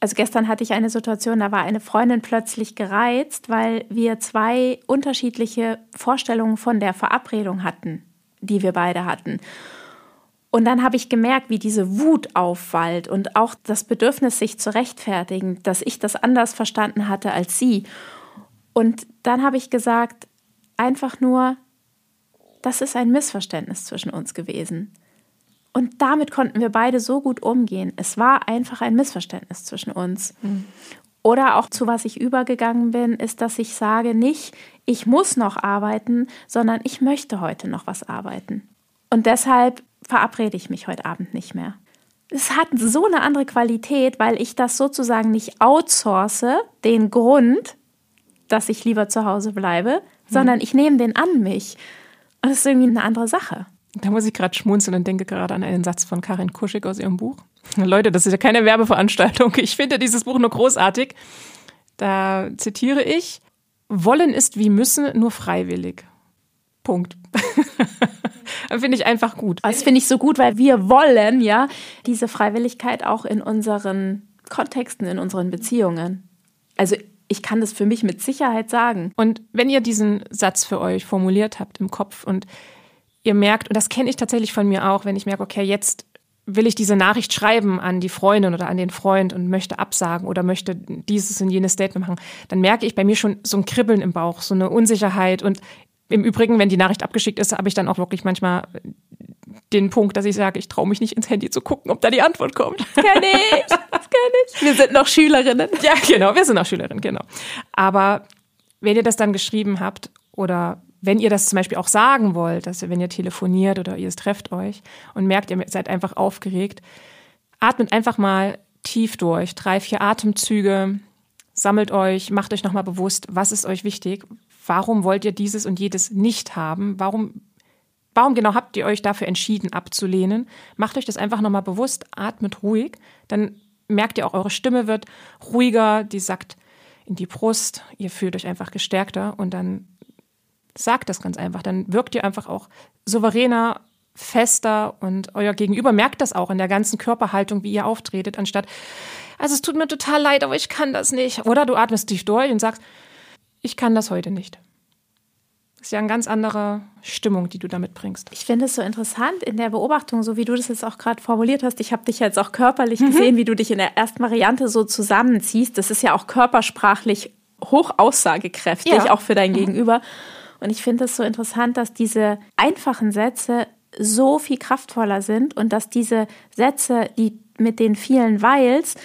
Also gestern hatte ich eine Situation, da war eine Freundin plötzlich gereizt, weil wir zwei unterschiedliche Vorstellungen von der Verabredung hatten, die wir beide hatten. Und dann habe ich gemerkt, wie diese Wut aufwallt und auch das Bedürfnis, sich zu rechtfertigen, dass ich das anders verstanden hatte als sie. Und dann habe ich gesagt, einfach nur, das ist ein Missverständnis zwischen uns gewesen. Und damit konnten wir beide so gut umgehen. Es war einfach ein Missverständnis zwischen uns. Mhm. Oder auch zu was ich übergegangen bin, ist, dass ich sage nicht, ich muss noch arbeiten, sondern ich möchte heute noch was arbeiten. Und deshalb verabrede ich mich heute Abend nicht mehr. Es hat so eine andere Qualität, weil ich das sozusagen nicht outsource, den Grund, dass ich lieber zu Hause bleibe, hm. sondern ich nehme den an mich. Und das ist irgendwie eine andere Sache. Da muss ich gerade schmunzeln und denke gerade an einen Satz von Karin Kuschig aus ihrem Buch. Leute, das ist ja keine Werbeveranstaltung. Ich finde dieses Buch nur großartig. Da zitiere ich, Wollen ist wie müssen, nur freiwillig. Punkt. finde ich einfach gut. Das finde ich so gut, weil wir wollen ja diese Freiwilligkeit auch in unseren Kontexten, in unseren Beziehungen. Also ich kann das für mich mit Sicherheit sagen. Und wenn ihr diesen Satz für euch formuliert habt im Kopf und ihr merkt, und das kenne ich tatsächlich von mir auch, wenn ich merke, okay, jetzt will ich diese Nachricht schreiben an die Freundin oder an den Freund und möchte absagen oder möchte dieses und jenes Statement machen, dann merke ich bei mir schon so ein Kribbeln im Bauch, so eine Unsicherheit und im Übrigen, wenn die Nachricht abgeschickt ist, habe ich dann auch wirklich manchmal den Punkt, dass ich sage, ich traue mich nicht ins Handy zu gucken, ob da die Antwort kommt. Kenn ich, das kenn ich. Wir sind noch Schülerinnen. Ja, genau, wir sind noch Schülerinnen, genau. Aber wenn ihr das dann geschrieben habt oder wenn ihr das zum Beispiel auch sagen wollt, dass ihr, wenn ihr telefoniert oder ihr trefft euch und merkt, ihr seid einfach aufgeregt, atmet einfach mal tief durch, drei, vier Atemzüge, sammelt euch, macht euch nochmal bewusst, was ist euch wichtig, warum wollt ihr dieses und jedes nicht haben, warum, warum genau habt ihr euch dafür entschieden abzulehnen, macht euch das einfach nochmal bewusst, atmet ruhig, dann merkt ihr auch, eure Stimme wird ruhiger, die sagt in die Brust, ihr fühlt euch einfach gestärkter und dann sagt das ganz einfach. Dann wirkt ihr einfach auch souveräner, fester und euer Gegenüber merkt das auch in der ganzen Körperhaltung, wie ihr auftretet, anstatt, also es tut mir total leid, aber ich kann das nicht. Oder du atmest tief durch und sagst, ich kann das heute nicht. Das ist ja eine ganz andere Stimmung, die du da mitbringst. Ich finde es so interessant in der Beobachtung, so wie du das jetzt auch gerade formuliert hast. Ich habe dich jetzt auch körperlich mhm. gesehen, wie du dich in der ersten Variante so zusammenziehst. Das ist ja auch körpersprachlich hoch aussagekräftig, ja. auch für dein mhm. Gegenüber. Und ich finde es so interessant, dass diese einfachen Sätze so viel kraftvoller sind und dass diese Sätze, die mit den vielen Weils,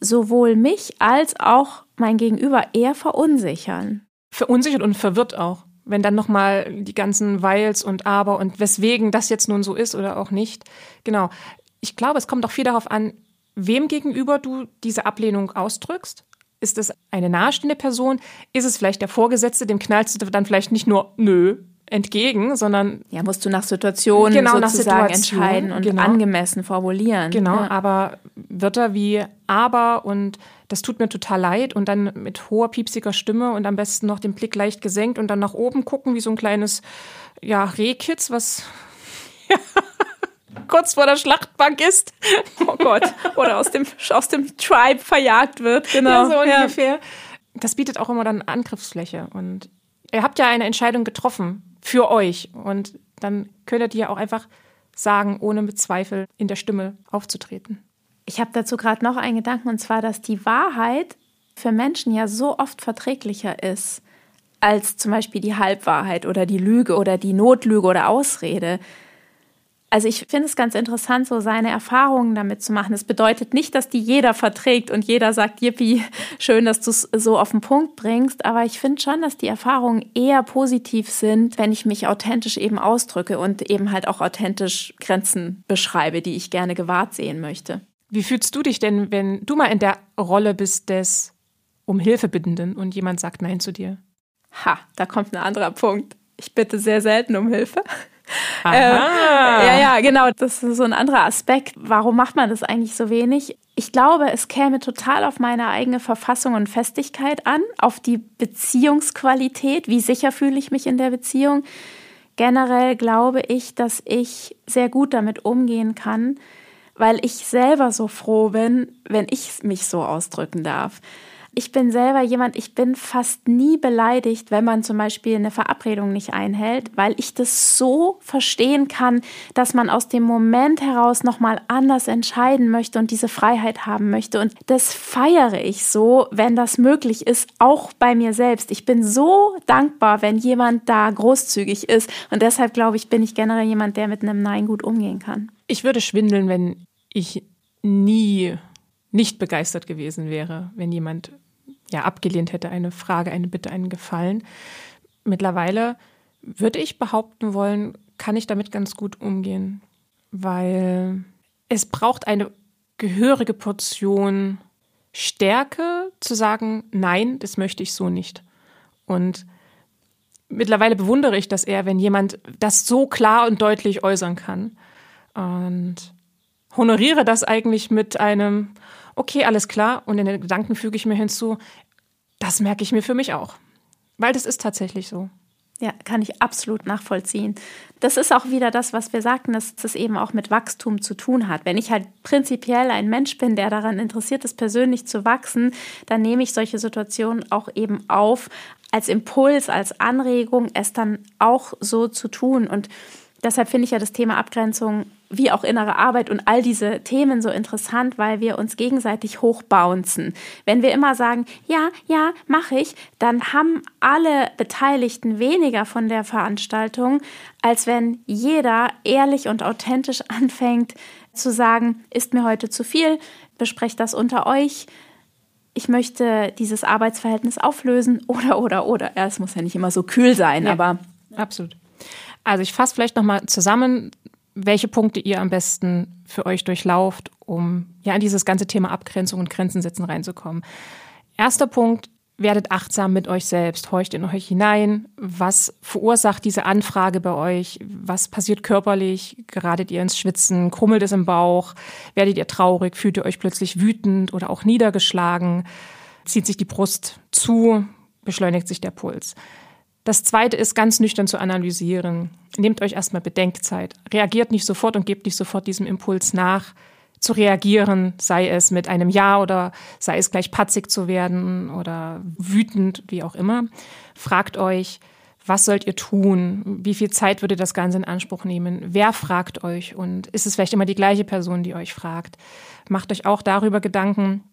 sowohl mich als auch mein Gegenüber eher verunsichern. Verunsichert und verwirrt auch. Wenn dann nochmal die ganzen Weils und Aber und weswegen das jetzt nun so ist oder auch nicht. Genau. Ich glaube, es kommt auch viel darauf an, wem gegenüber du diese Ablehnung ausdrückst. Ist es eine nahestehende Person? Ist es vielleicht der Vorgesetzte? Dem knallst du dann vielleicht nicht nur nö entgegen, sondern ja musst du nach Situation genau, nach Situation, entscheiden und genau. angemessen formulieren. Genau, ja. aber Wörter wie aber und das tut mir total leid und dann mit hoher piepsiger Stimme und am besten noch den Blick leicht gesenkt und dann nach oben gucken wie so ein kleines ja Rehkitz, was kurz vor der Schlachtbank ist. Oh Gott. Oder aus dem, aus dem Tribe verjagt wird. Genau. Ja, so ungefähr. Das bietet auch immer dann Angriffsfläche. Und ihr habt ja eine Entscheidung getroffen für euch. Und dann könntet ihr auch einfach sagen, ohne mit Zweifel in der Stimme aufzutreten. Ich habe dazu gerade noch einen Gedanken, und zwar, dass die Wahrheit für Menschen ja so oft verträglicher ist als zum Beispiel die Halbwahrheit oder die Lüge oder die Notlüge oder Ausrede. Also ich finde es ganz interessant, so seine Erfahrungen damit zu machen. Es bedeutet nicht, dass die jeder verträgt und jeder sagt, yippie, schön, dass du es so auf den Punkt bringst. Aber ich finde schon, dass die Erfahrungen eher positiv sind, wenn ich mich authentisch eben ausdrücke und eben halt auch authentisch Grenzen beschreibe, die ich gerne gewahrt sehen möchte. Wie fühlst du dich denn, wenn du mal in der Rolle bist des um Hilfe bittenden und jemand sagt Nein zu dir? Ha, da kommt ein anderer Punkt. Ich bitte sehr selten um Hilfe. Äh, ja, ja, genau. Das ist so ein anderer Aspekt. Warum macht man das eigentlich so wenig? Ich glaube, es käme total auf meine eigene Verfassung und Festigkeit an, auf die Beziehungsqualität. Wie sicher fühle ich mich in der Beziehung? Generell glaube ich, dass ich sehr gut damit umgehen kann, weil ich selber so froh bin, wenn ich mich so ausdrücken darf ich bin selber jemand, ich bin fast nie beleidigt, wenn man zum Beispiel eine Verabredung nicht einhält, weil ich das so verstehen kann, dass man aus dem Moment heraus nochmal anders entscheiden möchte und diese Freiheit haben möchte. Und das feiere ich so, wenn das möglich ist, auch bei mir selbst. Ich bin so dankbar, wenn jemand da großzügig ist. Und deshalb glaube ich, bin ich generell jemand, der mit einem Nein gut umgehen kann. Ich würde schwindeln, wenn ich nie nicht begeistert gewesen wäre, wenn jemand ja, abgelehnt hätte, eine Frage, eine Bitte, einen Gefallen. Mittlerweile würde ich behaupten wollen, kann ich damit ganz gut umgehen, weil es braucht eine gehörige Portion Stärke zu sagen, nein, das möchte ich so nicht. Und mittlerweile bewundere ich das eher, wenn jemand das so klar und deutlich äußern kann. Und honoriere das eigentlich mit einem, okay, alles klar. Und in den Gedanken füge ich mir hinzu, das merke ich mir für mich auch. Weil das ist tatsächlich so. Ja, kann ich absolut nachvollziehen. Das ist auch wieder das, was wir sagten, dass das eben auch mit Wachstum zu tun hat. Wenn ich halt prinzipiell ein Mensch bin, der daran interessiert ist, persönlich zu wachsen, dann nehme ich solche Situationen auch eben auf als Impuls, als Anregung, es dann auch so zu tun. Und deshalb finde ich ja das Thema Abgrenzung wie auch innere Arbeit und all diese Themen so interessant, weil wir uns gegenseitig hochbouncen. Wenn wir immer sagen, ja, ja, mache ich, dann haben alle Beteiligten weniger von der Veranstaltung, als wenn jeder ehrlich und authentisch anfängt zu sagen, ist mir heute zu viel, besprecht das unter euch. Ich möchte dieses Arbeitsverhältnis auflösen oder oder oder. Ja, es muss ja nicht immer so kühl sein, ja, aber absolut. Also ich fasse vielleicht nochmal zusammen, welche Punkte ihr am besten für euch durchlauft, um ja in dieses ganze Thema Abgrenzung und Grenzen setzen reinzukommen. Erster Punkt, werdet achtsam mit euch selbst, horcht in euch hinein, was verursacht diese Anfrage bei euch, was passiert körperlich, geratet ihr ins Schwitzen, krummelt es im Bauch, werdet ihr traurig, fühlt ihr euch plötzlich wütend oder auch niedergeschlagen, zieht sich die Brust zu, beschleunigt sich der Puls. Das zweite ist ganz nüchtern zu analysieren. Nehmt euch erstmal Bedenkzeit. Reagiert nicht sofort und gebt nicht sofort diesem Impuls nach, zu reagieren, sei es mit einem Ja oder sei es gleich patzig zu werden oder wütend, wie auch immer. Fragt euch, was sollt ihr tun? Wie viel Zeit würde das Ganze in Anspruch nehmen? Wer fragt euch? Und ist es vielleicht immer die gleiche Person, die euch fragt? Macht euch auch darüber Gedanken,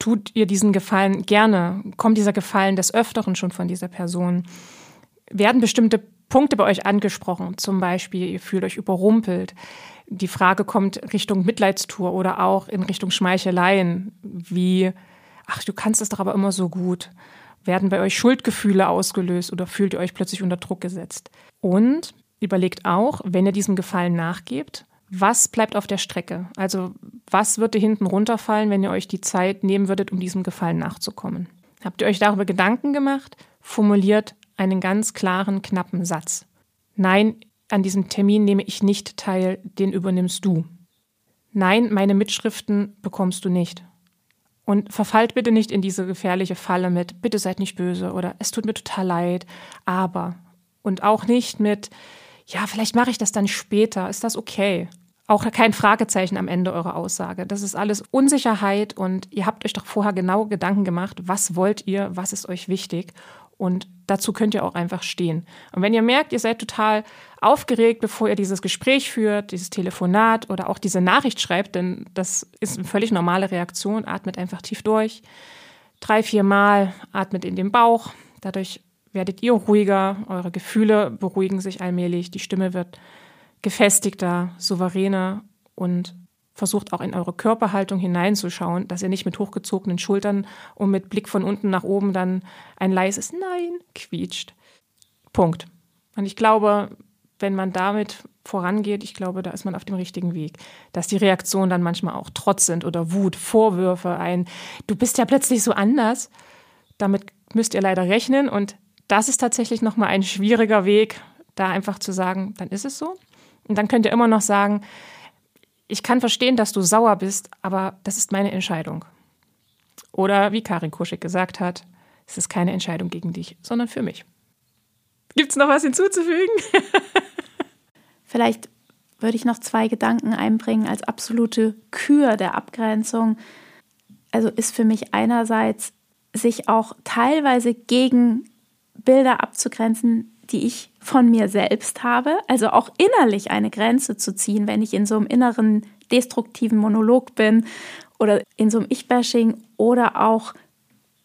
tut ihr diesen Gefallen gerne? Kommt dieser Gefallen des Öfteren schon von dieser Person? Werden bestimmte Punkte bei euch angesprochen. Zum Beispiel, ihr fühlt euch überrumpelt. Die Frage kommt Richtung Mitleidstour oder auch in Richtung Schmeicheleien, wie, ach, du kannst es doch aber immer so gut. Werden bei euch Schuldgefühle ausgelöst oder fühlt ihr euch plötzlich unter Druck gesetzt? Und überlegt auch, wenn ihr diesem Gefallen nachgebt, was bleibt auf der Strecke? Also was würde hinten runterfallen, wenn ihr euch die Zeit nehmen würdet, um diesem Gefallen nachzukommen? Habt ihr euch darüber Gedanken gemacht? Formuliert einen ganz klaren, knappen Satz. Nein, an diesem Termin nehme ich nicht teil, den übernimmst du. Nein, meine Mitschriften bekommst du nicht. Und verfallt bitte nicht in diese gefährliche Falle mit, bitte seid nicht böse oder es tut mir total leid, aber. Und auch nicht mit, ja, vielleicht mache ich das dann später, ist das okay? Auch kein Fragezeichen am Ende eurer Aussage. Das ist alles Unsicherheit und ihr habt euch doch vorher genau Gedanken gemacht, was wollt ihr, was ist euch wichtig und dazu könnt ihr auch einfach stehen. Und wenn ihr merkt, ihr seid total aufgeregt, bevor ihr dieses Gespräch führt, dieses Telefonat oder auch diese Nachricht schreibt, denn das ist eine völlig normale Reaktion, atmet einfach tief durch. Drei, vier Mal atmet in den Bauch. Dadurch werdet ihr ruhiger, eure Gefühle beruhigen sich allmählich, die Stimme wird gefestigter, souveräner und versucht auch in eure Körperhaltung hineinzuschauen, dass ihr nicht mit hochgezogenen Schultern und mit Blick von unten nach oben dann ein leises Nein quietscht. Punkt. Und ich glaube, wenn man damit vorangeht, ich glaube, da ist man auf dem richtigen Weg. Dass die Reaktionen dann manchmal auch Trotz sind oder Wut, Vorwürfe, ein Du bist ja plötzlich so anders. Damit müsst ihr leider rechnen und das ist tatsächlich nochmal ein schwieriger Weg, da einfach zu sagen, dann ist es so. Und dann könnt ihr immer noch sagen, ich kann verstehen, dass du sauer bist, aber das ist meine Entscheidung. Oder wie Karin Kuschig gesagt hat, es ist keine Entscheidung gegen dich, sondern für mich. Gibt es noch was hinzuzufügen? Vielleicht würde ich noch zwei Gedanken einbringen als absolute Kür der Abgrenzung. Also ist für mich einerseits sich auch teilweise gegen Bilder abzugrenzen, die ich von mir selbst habe, also auch innerlich eine Grenze zu ziehen, wenn ich in so einem inneren destruktiven Monolog bin oder in so einem Ich-Bashing oder auch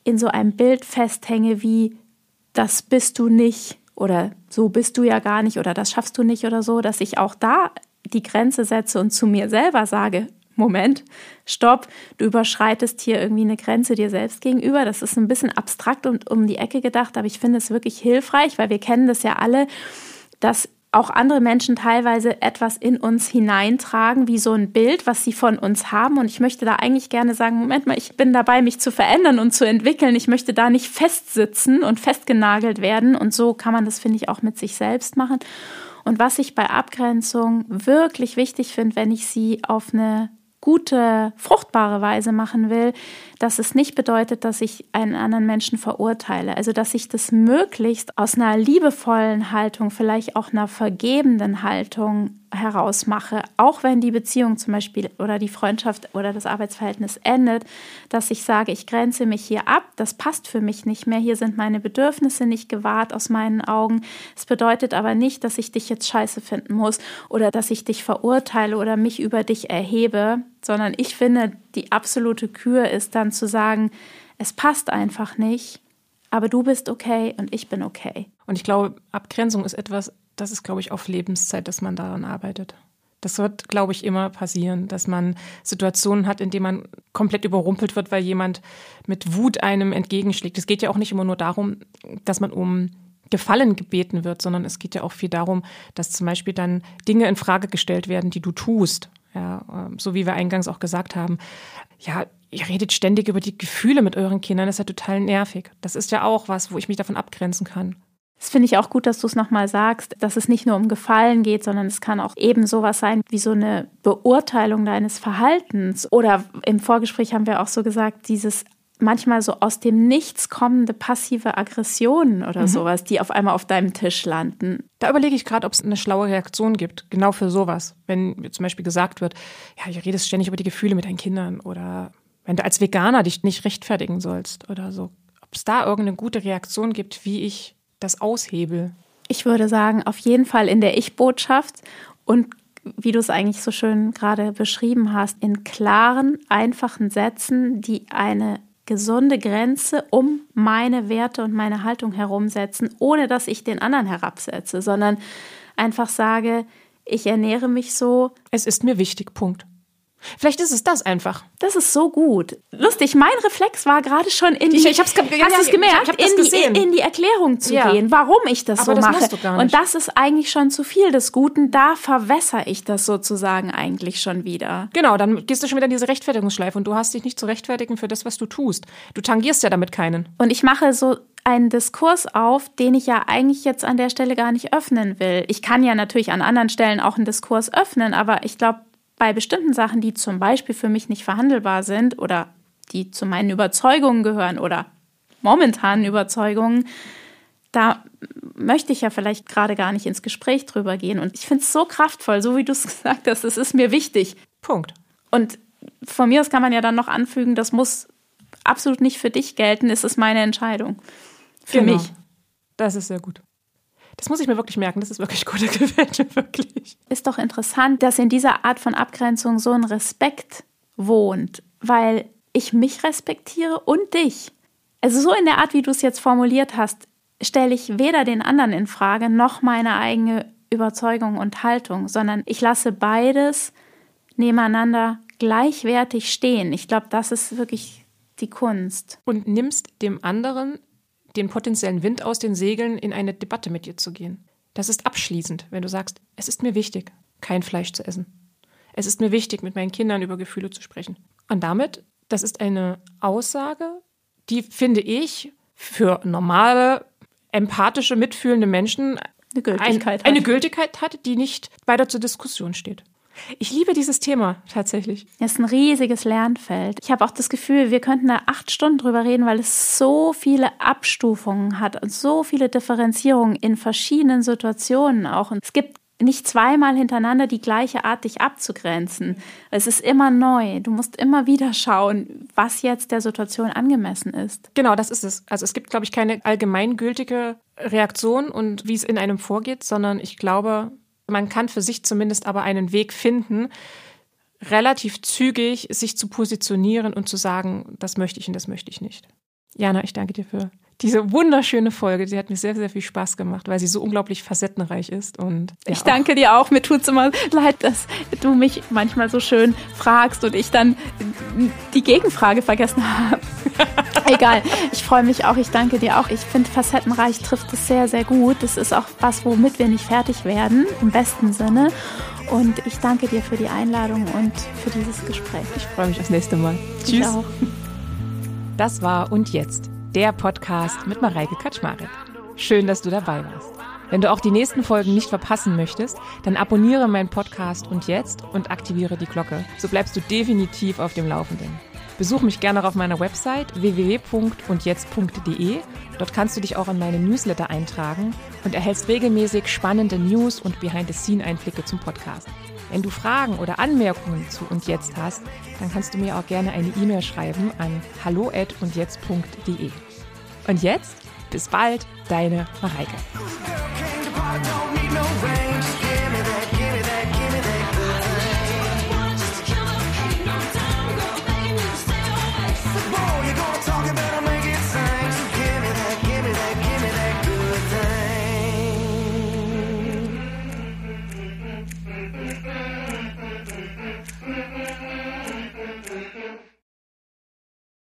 in so einem Bild festhänge wie das bist du nicht oder so bist du ja gar nicht oder das schaffst du nicht oder so, dass ich auch da die Grenze setze und zu mir selber sage, Moment, stopp, du überschreitest hier irgendwie eine Grenze dir selbst gegenüber. Das ist ein bisschen abstrakt und um die Ecke gedacht, aber ich finde es wirklich hilfreich, weil wir kennen das ja alle, dass auch andere Menschen teilweise etwas in uns hineintragen, wie so ein Bild, was sie von uns haben. Und ich möchte da eigentlich gerne sagen, Moment mal, ich bin dabei, mich zu verändern und zu entwickeln. Ich möchte da nicht festsitzen und festgenagelt werden. Und so kann man das, finde ich, auch mit sich selbst machen. Und was ich bei Abgrenzung wirklich wichtig finde, wenn ich sie auf eine gute, fruchtbare Weise machen will, dass es nicht bedeutet, dass ich einen anderen Menschen verurteile. Also, dass ich das möglichst aus einer liebevollen Haltung, vielleicht auch einer vergebenden Haltung herausmache, auch wenn die Beziehung zum Beispiel oder die Freundschaft oder das Arbeitsverhältnis endet, dass ich sage, ich grenze mich hier ab, das passt für mich nicht mehr, hier sind meine Bedürfnisse nicht gewahrt aus meinen Augen. Es bedeutet aber nicht, dass ich dich jetzt scheiße finden muss oder dass ich dich verurteile oder mich über dich erhebe, sondern ich finde, die absolute Kür ist dann zu sagen, es passt einfach nicht, aber du bist okay und ich bin okay. Und ich glaube, Abgrenzung ist etwas, das ist, glaube ich, auf Lebenszeit, dass man daran arbeitet. Das wird, glaube ich, immer passieren, dass man Situationen hat, in denen man komplett überrumpelt wird, weil jemand mit Wut einem entgegenschlägt. Es geht ja auch nicht immer nur darum, dass man um Gefallen gebeten wird, sondern es geht ja auch viel darum, dass zum Beispiel dann Dinge in Frage gestellt werden, die du tust. Ja, ähm, so wie wir eingangs auch gesagt haben. Ja, ihr redet ständig über die Gefühle mit euren Kindern, das ist ja total nervig. Das ist ja auch was, wo ich mich davon abgrenzen kann. Das finde ich auch gut, dass du es nochmal sagst, dass es nicht nur um Gefallen geht, sondern es kann auch eben sowas sein wie so eine Beurteilung deines Verhaltens. Oder im Vorgespräch haben wir auch so gesagt, dieses manchmal so aus dem Nichts kommende passive Aggressionen oder mhm. sowas, die auf einmal auf deinem Tisch landen. Da überlege ich gerade, ob es eine schlaue Reaktion gibt, genau für sowas. Wenn zum Beispiel gesagt wird, ja, ihr redest ständig über die Gefühle mit deinen Kindern oder wenn du als Veganer dich nicht rechtfertigen sollst oder so. Ob es da irgendeine gute Reaktion gibt, wie ich das aushebel? Ich würde sagen, auf jeden Fall in der Ich-Botschaft und wie du es eigentlich so schön gerade beschrieben hast, in klaren, einfachen Sätzen, die eine gesunde Grenze um meine Werte und meine Haltung herumsetzen, ohne dass ich den anderen herabsetze, sondern einfach sage, ich ernähre mich so. Es ist mir wichtig, Punkt. Vielleicht ist es das einfach. Das ist so gut. Lustig, mein Reflex war gerade schon in die. Ich, ich hab's, hast ja, du es gemerkt? Ich, ich in, die, in, die Erklärung zu ja. gehen, warum ich das Aber so das mache. Und das ist eigentlich schon zu viel des Guten. Da verwässere ich das sozusagen eigentlich schon wieder. Genau, dann gehst du schon wieder in diese Rechtfertigungsschleife und du hast dich nicht zu rechtfertigen für das, was du tust. Du tangierst ja damit keinen. Und ich mache so einen Diskurs auf, den ich ja eigentlich jetzt an der Stelle gar nicht öffnen will. Ich kann ja natürlich an anderen Stellen auch einen Diskurs öffnen, aber ich glaube, bei bestimmten Sachen, die zum Beispiel für mich nicht verhandelbar sind oder die zu meinen Überzeugungen gehören oder momentanen Überzeugungen, da möchte ich ja vielleicht gerade gar nicht ins Gespräch drüber gehen. Und ich finde es so kraftvoll, so wie du es gesagt hast, es ist mir wichtig. Punkt. Und von mir aus kann man ja dann noch anfügen, das muss absolut nicht für dich gelten, es ist meine Entscheidung. Für genau. mich. Das ist sehr gut. Das muss ich mir wirklich merken. Das ist wirklich gut. Das gefällt mir wirklich. Ist doch interessant, dass in dieser Art von Abgrenzung so ein Respekt wohnt, weil ich mich respektiere und dich. Also so in der Art, wie du es jetzt formuliert hast, stelle ich weder den anderen in Frage noch meine eigene Überzeugung und Haltung, sondern ich lasse beides nebeneinander gleichwertig stehen. Ich glaube, das ist wirklich die Kunst. Und nimmst dem anderen den potenziellen Wind aus den Segeln, in eine Debatte mit dir zu gehen. Das ist abschließend, wenn du sagst, es ist mir wichtig, kein Fleisch zu essen. Es ist mir wichtig, mit meinen Kindern über Gefühle zu sprechen. Und damit, das ist eine Aussage, die, finde ich, für normale, empathische, mitfühlende Menschen eine Gültigkeit, ein, eine Gültigkeit hat, die nicht weiter zur Diskussion steht. Ich liebe dieses Thema tatsächlich. Es ist ein riesiges Lernfeld. Ich habe auch das Gefühl, wir könnten da acht Stunden drüber reden, weil es so viele Abstufungen hat und so viele Differenzierungen in verschiedenen Situationen auch. Und es gibt nicht zweimal hintereinander die gleiche Art, dich abzugrenzen. Es ist immer neu. Du musst immer wieder schauen, was jetzt der Situation angemessen ist. Genau, das ist es. Also es gibt, glaube ich, keine allgemeingültige Reaktion und wie es in einem vorgeht, sondern ich glaube, man kann für sich zumindest aber einen Weg finden, relativ zügig sich zu positionieren und zu sagen, das möchte ich und das möchte ich nicht. Jana, ich danke dir für diese wunderschöne Folge. Sie hat mir sehr, sehr viel Spaß gemacht, weil sie so unglaublich facettenreich ist. Und ja, ich danke dir auch. Mir tut es immer leid, dass du mich manchmal so schön fragst und ich dann die Gegenfrage vergessen habe. Egal. Ich freue mich auch. Ich danke dir auch. Ich finde, facettenreich trifft es sehr, sehr gut. Das ist auch was, womit wir nicht fertig werden, im besten Sinne. Und ich danke dir für die Einladung und für dieses Gespräch. Ich freue mich aufs nächste Mal. Tschüss. Das war Und Jetzt der Podcast mit Mareike Kaczmarek. Schön, dass du dabei warst. Wenn du auch die nächsten Folgen nicht verpassen möchtest, dann abonniere meinen Podcast und jetzt und aktiviere die Glocke. So bleibst du definitiv auf dem Laufenden. Besuch mich gerne auf meiner Website www.undjetzt.de. Dort kannst du dich auch in meine Newsletter eintragen und erhältst regelmäßig spannende News und Behind-the-Scene-Einblicke zum Podcast. Wenn du Fragen oder Anmerkungen zu und jetzt hast, dann kannst du mir auch gerne eine E-Mail schreiben an hallo@undjetzt.de. Und jetzt bis bald, deine Mareike.